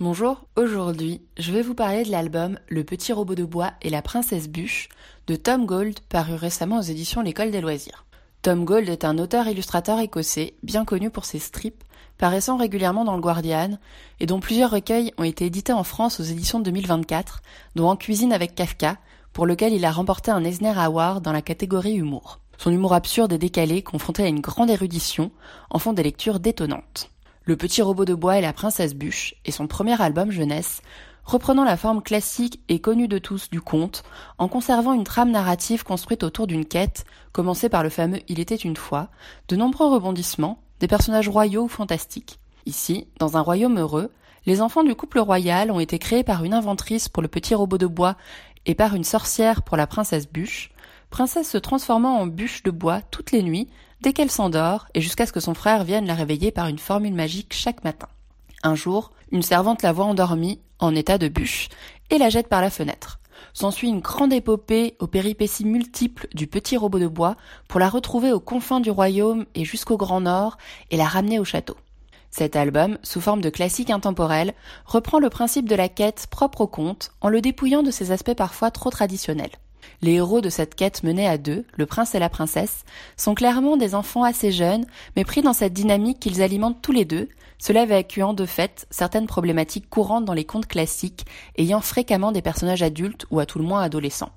S13: Bonjour, aujourd'hui je vais vous parler de l'album Le petit robot de bois et la princesse bûche de Tom Gold paru récemment aux éditions L'école des loisirs. Tom Gold est un auteur-illustrateur écossais bien connu pour ses strips, paraissant régulièrement dans le Guardian et dont plusieurs recueils ont été édités en France aux éditions 2024, dont En cuisine avec Kafka, pour lequel il a remporté un Eisner Award dans la catégorie humour. Son humour absurde et décalé, confronté à une grande érudition, en font des lectures détonnantes. Le petit robot de bois et la princesse bûche est son premier album jeunesse, reprenant la forme classique et connue de tous du conte, en conservant une trame narrative construite autour d'une quête, commencée par le fameux Il était une fois, de nombreux rebondissements, des personnages royaux ou fantastiques. Ici, dans un royaume heureux, les enfants du couple royal ont été créés par une inventrice pour le petit robot de bois et par une sorcière pour la princesse bûche, princesse se transformant en bûche de bois toutes les nuits, dès qu'elle s'endort, et jusqu'à ce que son frère vienne la réveiller par une formule magique chaque matin. Un jour, une servante la voit endormie, en état de bûche, et la jette par la fenêtre. S'ensuit une grande épopée aux péripéties multiples du petit robot de bois pour la retrouver aux confins du royaume et jusqu'au Grand Nord et la ramener au château. Cet album, sous forme de classique intemporel, reprend le principe de la quête propre au conte en le dépouillant de ses aspects parfois trop traditionnels. Les héros de cette quête menée à deux, le prince et la princesse, sont clairement des enfants assez jeunes, mais pris dans cette dynamique qu'ils alimentent tous les deux, cela évacuant de fait certaines problématiques courantes dans les contes classiques, ayant fréquemment des personnages adultes ou à tout le moins adolescents.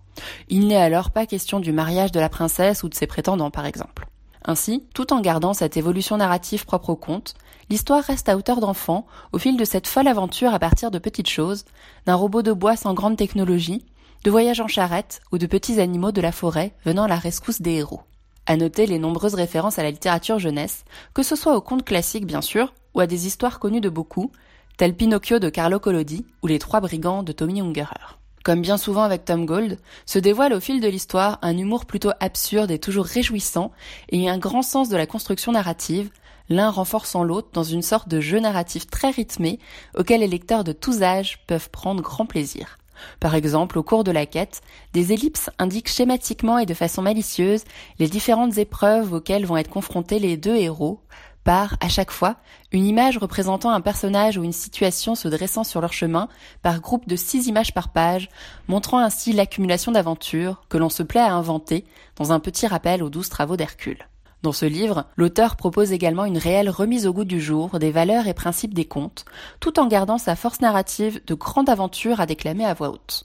S13: Il n'est alors pas question du mariage de la princesse ou de ses prétendants par exemple. Ainsi, tout en gardant cette évolution narrative propre au conte, l'histoire reste à hauteur d'enfant au fil de cette folle aventure à partir de petites choses, d'un robot de bois sans grande technologie, de voyages en charrette ou de petits animaux de la forêt venant à la rescousse des héros. À noter les nombreuses références à la littérature jeunesse, que ce soit aux contes classiques bien sûr, ou à des histoires connues de beaucoup, telles Pinocchio de Carlo Collodi ou Les Trois Brigands de Tommy Ungerer. Comme bien souvent avec Tom Gold, se dévoile au fil de l'histoire un humour plutôt absurde et toujours réjouissant, et un grand sens de la construction narrative, l'un renforçant l'autre dans une sorte de jeu narratif très rythmé auquel les lecteurs de tous âges peuvent prendre grand plaisir. Par exemple, au cours de la quête, des ellipses indiquent schématiquement et de façon malicieuse les différentes épreuves auxquelles vont être confrontés les deux héros, par, à chaque fois, une image représentant un personnage ou une situation se dressant sur leur chemin par groupe de six images par page, montrant ainsi l'accumulation d'aventures que l'on se plaît à inventer dans un petit rappel aux douze travaux d'Hercule. Dans ce livre, l'auteur propose également une réelle remise au goût du jour des valeurs et principes des contes, tout en gardant sa force narrative de grande aventure à déclamer à voix haute.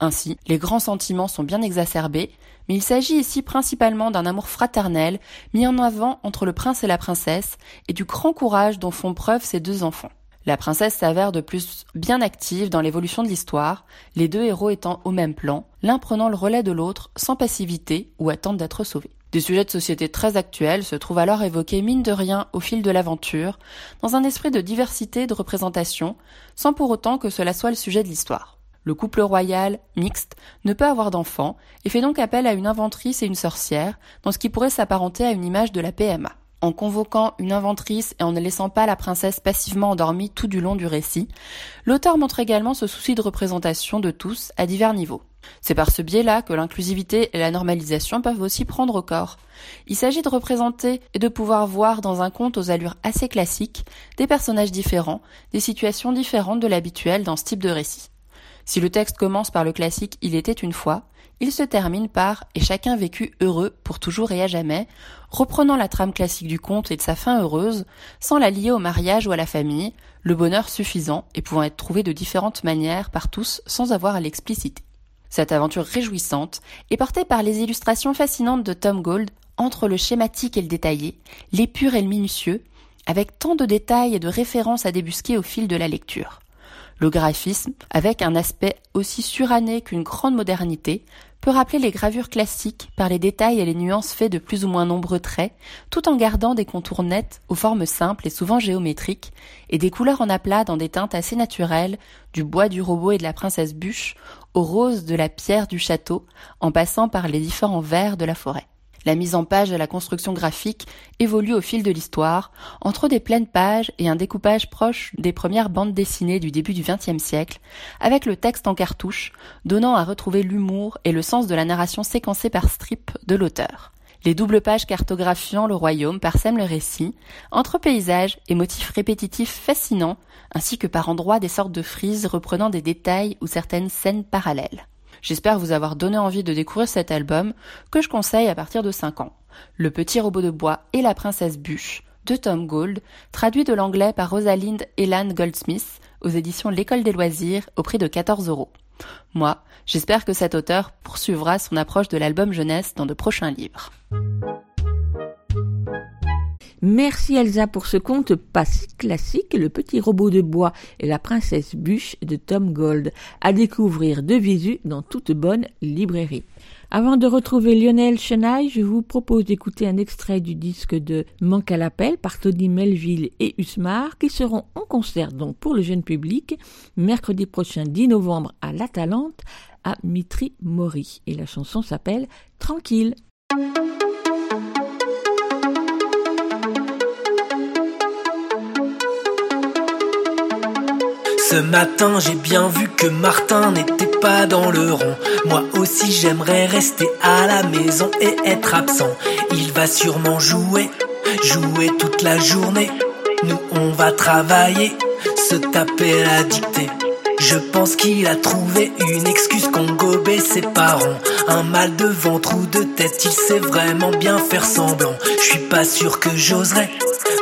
S13: Ainsi, les grands sentiments sont bien exacerbés, mais il s'agit ici principalement d'un amour fraternel mis en avant entre le prince et la princesse et du grand courage dont font preuve ces deux enfants. La princesse s'avère de plus bien active dans l'évolution de l'histoire, les deux héros étant au même plan, l'un prenant le relais de l'autre sans passivité ou attente d'être sauvé. Des sujets de société très actuels se trouvent alors évoqués mine de rien au fil de l'aventure, dans un esprit de diversité de représentation, sans pour autant que cela soit le sujet de l'histoire. Le couple royal, mixte, ne peut avoir d'enfants et fait donc appel à une inventrice et une sorcière, dans ce qui pourrait s'apparenter à une image de la PMA. En convoquant une inventrice et en ne laissant pas la princesse passivement endormie tout du long du récit, l'auteur montre également ce souci de représentation de tous à divers niveaux. C'est par ce biais-là que l'inclusivité et la normalisation peuvent aussi prendre corps. Il s'agit de représenter et de pouvoir voir dans un conte aux allures assez classiques des personnages différents, des situations différentes de l'habituel dans ce type de récit. Si le texte commence par le classique Il était une fois, il se termine par Et chacun vécut heureux pour toujours et à jamais, reprenant la trame classique du conte et de sa fin heureuse, sans la lier au mariage ou à la famille, le bonheur suffisant et pouvant être trouvé de différentes manières par tous sans avoir à l'expliciter. Cette aventure réjouissante est portée par les illustrations fascinantes de Tom Gold, entre le schématique et le détaillé, l'épure et le minutieux, avec tant de détails et de références à débusquer au fil de la lecture. Le graphisme, avec un aspect aussi suranné qu'une grande modernité, peut rappeler les gravures classiques par les détails et les nuances faits de plus ou moins nombreux traits, tout en gardant des contours nets aux formes simples et souvent géométriques, et des couleurs en aplat dans des teintes assez naturelles, du bois du robot et de la princesse bûche, au rose de la pierre du château, en passant par les différents verts de la forêt. La mise en page et la construction graphique évoluent au fil de l'histoire, entre des pleines pages et un découpage proche des premières bandes dessinées du début du XXe siècle, avec le texte en cartouche, donnant à retrouver l'humour et le sens de la narration séquencée par strip de l'auteur. Les doubles pages cartographiant le royaume parsèment le récit, entre paysages et motifs répétitifs fascinants, ainsi que par endroits des sortes de frises reprenant des détails ou certaines scènes parallèles. J'espère vous avoir donné envie de découvrir cet album que je conseille à partir de 5 ans. Le petit robot de bois et la princesse bûche de Tom Gould, traduit de l'anglais par Rosalind Elan Goldsmith aux éditions L'école des loisirs au prix de 14 euros. Moi, j'espère que cet auteur poursuivra son approche de l'album jeunesse dans de prochains livres.
S1: Merci Elsa pour ce conte pas classique, Le petit robot de bois et la princesse bûche de Tom Gold, à découvrir de visu dans toute bonne librairie. Avant de retrouver Lionel Chenaille, je vous propose d'écouter un extrait du disque de Manque à l'appel par Tony Melville et Usmar qui seront en concert donc pour le jeune public mercredi prochain 10 novembre à La Talente à Mitri Mori. Et la chanson s'appelle Tranquille.
S14: Ce matin, j'ai bien vu que Martin n'était pas dans le rond. Moi aussi, j'aimerais rester à la maison et être absent. Il va sûrement jouer, jouer toute la journée. Nous, on va travailler, se taper la dictée. Je pense qu'il a trouvé une excuse qu'ont gobé ses parents. Un mal de ventre ou de tête, il sait vraiment bien faire semblant. Je suis pas sûr que j'oserais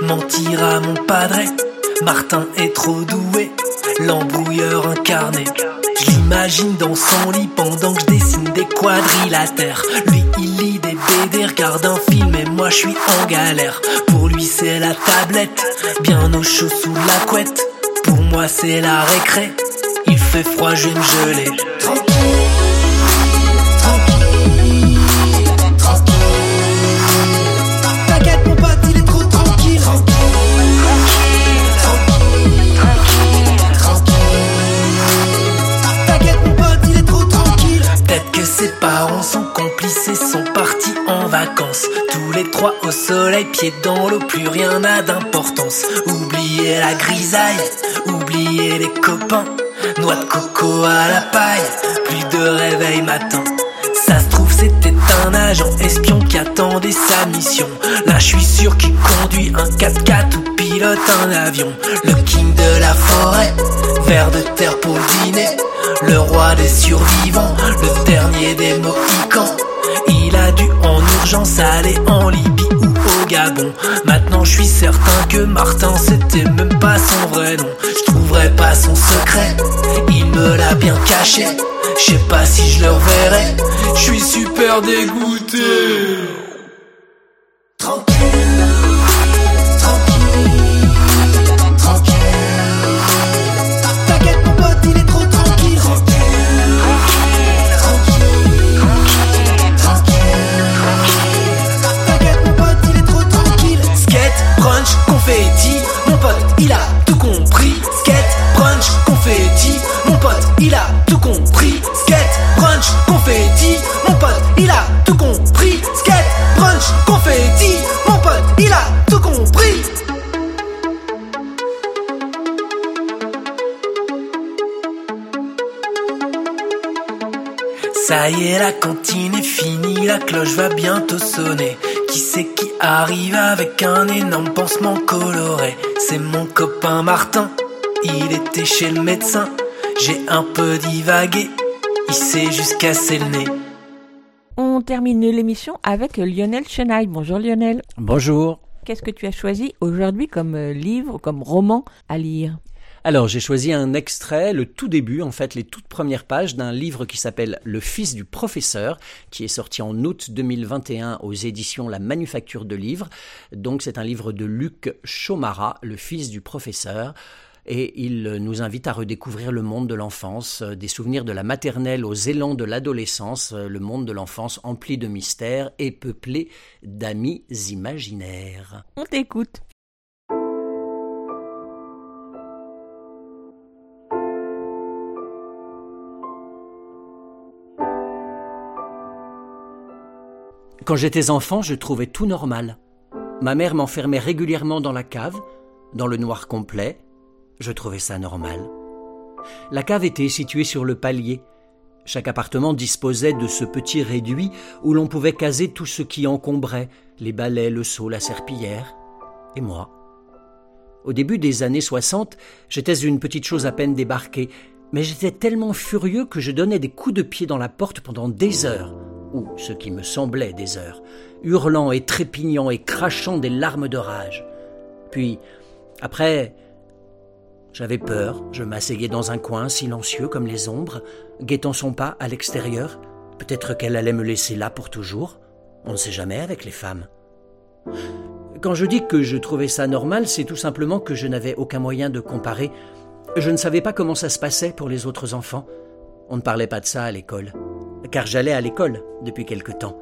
S14: mentir à mon padre. Martin est trop doué, l'embrouilleur incarné. Je l'imagine dans son lit pendant que je dessine des quadrilatères. Lui, il lit des BD, regarde un film et moi je suis en galère. Pour lui, c'est la tablette, bien au chaud sous la couette. Pour moi, c'est la récré. Il fait froid, je vais me geler. Ses parents sont complices sont partis en vacances. Tous les trois au soleil, pieds dans l'eau, plus rien n'a d'importance. Oubliez la grisaille, oubliez les copains. Noix de coco à la paille, plus de réveil matin. Ça se trouve c'était un agent espion qui attendait sa mission. Là je suis sûr qu'il conduit un 4x4 ou pilote un avion. Le king de la forêt, vers de terre pour le dîner. Le roi des survivants, le dernier que Martin c'était même pas son vrai nom. Je trouverai pas son secret, il me l'a bien caché. Je sais pas si je le reverrai, je suis super dégoûté.
S9: Il
S14: a tout compris. Skate, brunch, confetti, mon pote il a tout compris. Skate, brunch, confetti, mon pote il a tout compris. Skate, brunch, confetti, mon pote il a tout compris. Ça y est, la cantine est finie, la cloche va bientôt sonner. Qui c'est qui arrive avec un énorme pansement coloré? C'est mon copain Martin, il était chez le médecin. J'ai un peu divagué, il s'est cassé le nez.
S1: On termine l'émission avec Lionel Chenaille. Bonjour Lionel.
S15: Bonjour.
S1: Qu'est-ce que tu as choisi aujourd'hui comme euh, livre, comme roman à lire?
S15: Alors, j'ai choisi un extrait, le tout début, en fait, les toutes premières pages d'un livre qui s'appelle Le fils du professeur, qui est sorti en août 2021 aux éditions La Manufacture de Livres. Donc, c'est un livre de Luc Chomara, Le fils du professeur. Et il nous invite à redécouvrir le monde de l'enfance, euh, des souvenirs de la maternelle aux élans de l'adolescence, euh, le monde de l'enfance empli de mystères et peuplé d'amis imaginaires.
S1: On t'écoute.
S15: Quand j'étais enfant, je trouvais tout normal. Ma mère m'enfermait régulièrement dans la cave, dans le noir complet. Je trouvais ça normal. La cave était située sur le palier. Chaque appartement disposait de ce petit réduit où l'on pouvait caser tout ce qui encombrait, les balais, le seau, la serpillière. Et moi. Au début des années 60, j'étais une petite chose à peine débarquée, mais j'étais tellement furieux que je donnais des coups de pied dans la porte pendant des heures, ou ce qui me semblait des heures, hurlant et trépignant et crachant des larmes de rage. Puis, après, j'avais peur, je m'asseyais dans un coin, silencieux comme les ombres, guettant son pas à l'extérieur. Peut-être qu'elle allait me laisser là pour toujours. On ne sait jamais avec les femmes. Quand je dis que je trouvais ça normal, c'est tout simplement que je n'avais aucun moyen de comparer. Je ne savais pas comment ça se passait pour les autres enfants. On ne parlait pas de ça à l'école, car j'allais à l'école depuis quelque temps.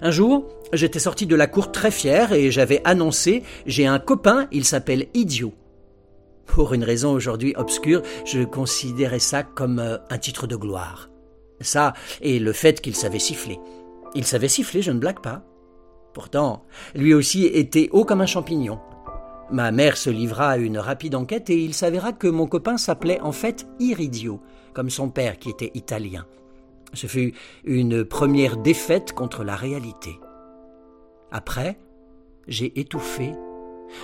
S15: Un jour, j'étais sorti de la cour très fier et j'avais annoncé J'ai un copain, il s'appelle Idiot. Pour une raison aujourd'hui obscure, je considérais ça comme euh, un titre de gloire. Ça, et le fait qu'il savait siffler. Il savait siffler, je ne blague pas. Pourtant, lui aussi était haut comme un champignon. Ma mère se livra à une rapide enquête et il s'avéra que mon copain s'appelait en fait Iridio, comme son père qui était italien. Ce fut une première défaite contre la réalité. Après, j'ai étouffé.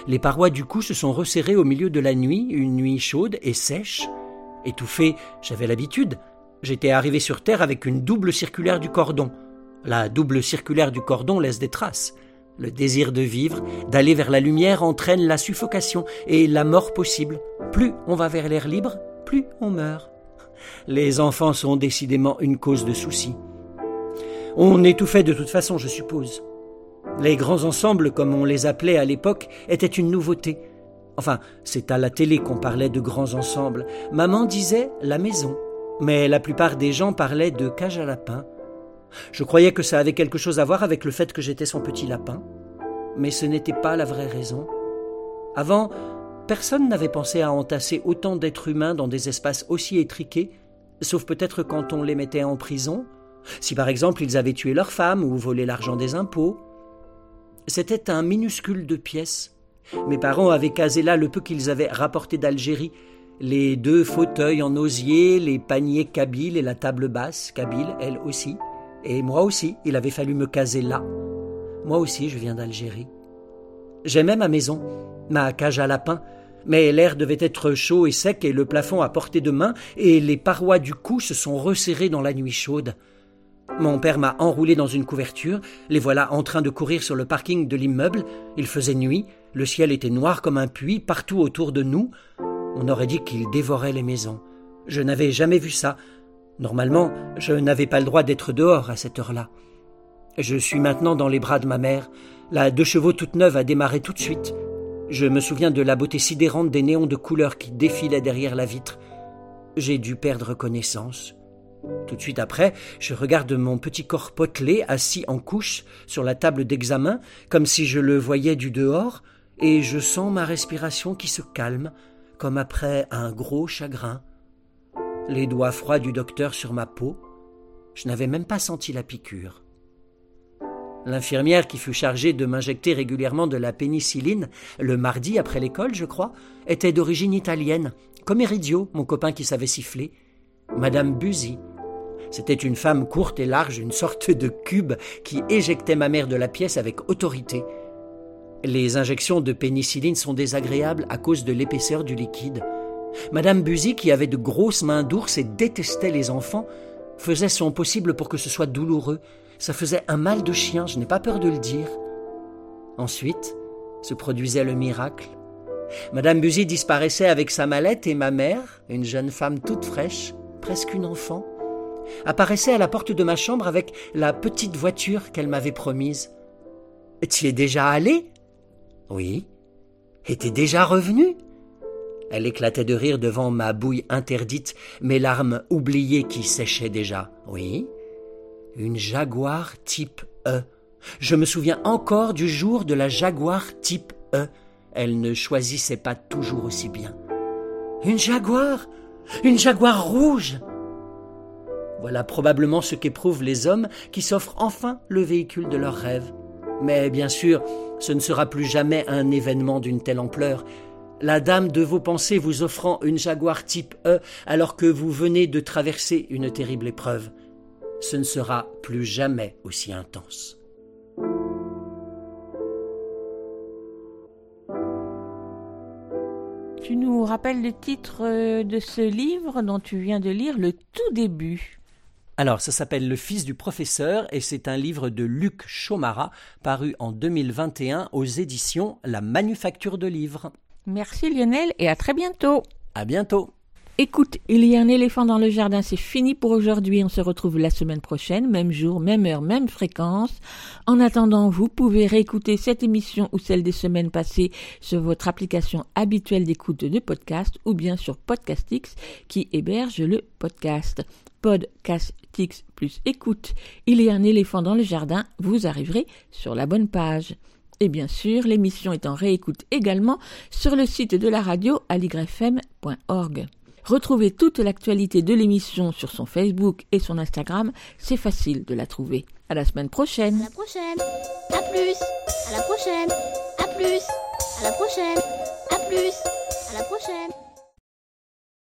S15: Les parois du cou se sont resserrées au milieu de la nuit, une nuit chaude et sèche. Étouffé, j'avais l'habitude. J'étais arrivé sur Terre avec une double circulaire du cordon. La double circulaire du cordon laisse des traces. Le désir de vivre, d'aller vers la lumière entraîne la suffocation et la mort possible. Plus on va vers l'air libre, plus on meurt. Les enfants sont décidément une cause de souci. On étouffait de toute façon, je suppose. Les grands ensembles, comme on les appelait à l'époque, étaient une nouveauté. Enfin, c'est à la télé qu'on parlait de grands ensembles. Maman disait la maison, mais la plupart des gens parlaient de cage à lapin. Je croyais que ça avait quelque chose à voir avec le fait que j'étais son petit lapin, mais ce n'était pas la vraie raison. Avant, personne n'avait pensé à entasser autant d'êtres humains dans des espaces aussi étriqués, sauf peut-être quand on les mettait en prison, si par exemple ils avaient tué leur femme ou volé l'argent des impôts. C'était un minuscule de pièces. Mes parents avaient casé là le peu qu'ils avaient rapporté d'Algérie, les deux fauteuils en osier, les paniers kabyles et la table basse kabyle, elle aussi. Et moi aussi, il avait fallu me caser là. Moi aussi, je viens d'Algérie. J'aimais ma maison, ma cage à lapin, mais l'air devait être chaud et sec et le plafond à portée de main et les parois du cou se sont resserrées dans la nuit chaude. Mon père m'a enroulé dans une couverture, les voilà en train de courir sur le parking de l'immeuble, il faisait nuit, le ciel était noir comme un puits partout autour de nous, on aurait dit qu'ils dévoraient les maisons. Je n'avais jamais vu ça. Normalement, je n'avais pas le droit d'être dehors à cette heure-là. Je suis maintenant dans les bras de ma mère. La deux chevaux toute neuve a démarré tout de suite. Je me souviens de la beauté sidérante des néons de couleurs qui défilaient derrière la vitre. J'ai dû perdre connaissance. Tout de suite après, je regarde mon petit corps potelé assis en couche sur la table d'examen, comme si je le voyais du dehors, et je sens ma respiration qui se calme, comme après un gros chagrin. Les doigts froids du docteur sur ma peau. Je n'avais même pas senti la piqûre. L'infirmière qui fut chargée de m'injecter régulièrement de la pénicilline, le mardi après l'école, je crois, était d'origine italienne, comme Eridio, mon copain qui savait siffler. Madame Buzy. C'était une femme courte et large, une sorte de cube qui éjectait ma mère de la pièce avec autorité. Les injections de pénicilline sont désagréables à cause de l'épaisseur du liquide. Madame Buzy, qui avait de grosses mains d'ours et détestait les enfants, faisait son possible pour que ce soit douloureux. Ça faisait un mal de chien, je n'ai pas peur de le dire. Ensuite, se produisait le miracle. Madame Buzy disparaissait avec sa mallette et ma mère, une jeune femme toute fraîche, presque une enfant, apparaissait à la porte de ma chambre avec la petite voiture qu'elle m'avait promise. Tu es déjà allé? Oui. était déjà revenue Elle éclatait de rire devant ma bouille interdite, mes larmes oubliées qui séchaient déjà. Oui. Une jaguar type E. Je me souviens encore du jour de la jaguar type E. Elle ne choisissait pas toujours aussi bien. Une jaguar? Une jaguar rouge? Voilà probablement ce qu'éprouvent les hommes qui s'offrent enfin le véhicule de leurs rêves. Mais bien sûr, ce ne sera plus jamais un événement d'une telle ampleur. La dame de vos pensées vous offrant une Jaguar type E alors que vous venez de traverser une terrible épreuve. Ce ne sera plus jamais aussi intense.
S1: Tu nous rappelles le titre euh, de ce livre dont tu viens de lire le tout début?
S15: Alors, ça s'appelle Le fils du professeur et c'est un livre de Luc Chomara paru en 2021 aux éditions La Manufacture de Livres.
S1: Merci Lionel et à très bientôt.
S15: À bientôt.
S1: Écoute, il y a un éléphant dans le jardin, c'est fini pour aujourd'hui. On se retrouve la semaine prochaine, même jour, même heure, même fréquence. En attendant, vous pouvez réécouter cette émission ou celle des semaines passées sur votre application habituelle d'écoute de podcast ou bien sur Podcastix qui héberge le podcast. Podcastix plus écoute, il y a un éléphant dans le jardin, vous arriverez sur la bonne page. Et bien sûr, l'émission est en réécoute également sur le site de la radio aligrefm.org. Retrouvez toute l'actualité de l'émission sur son Facebook et son Instagram, c'est facile de la trouver. À la semaine prochaine.
S7: Prochaine.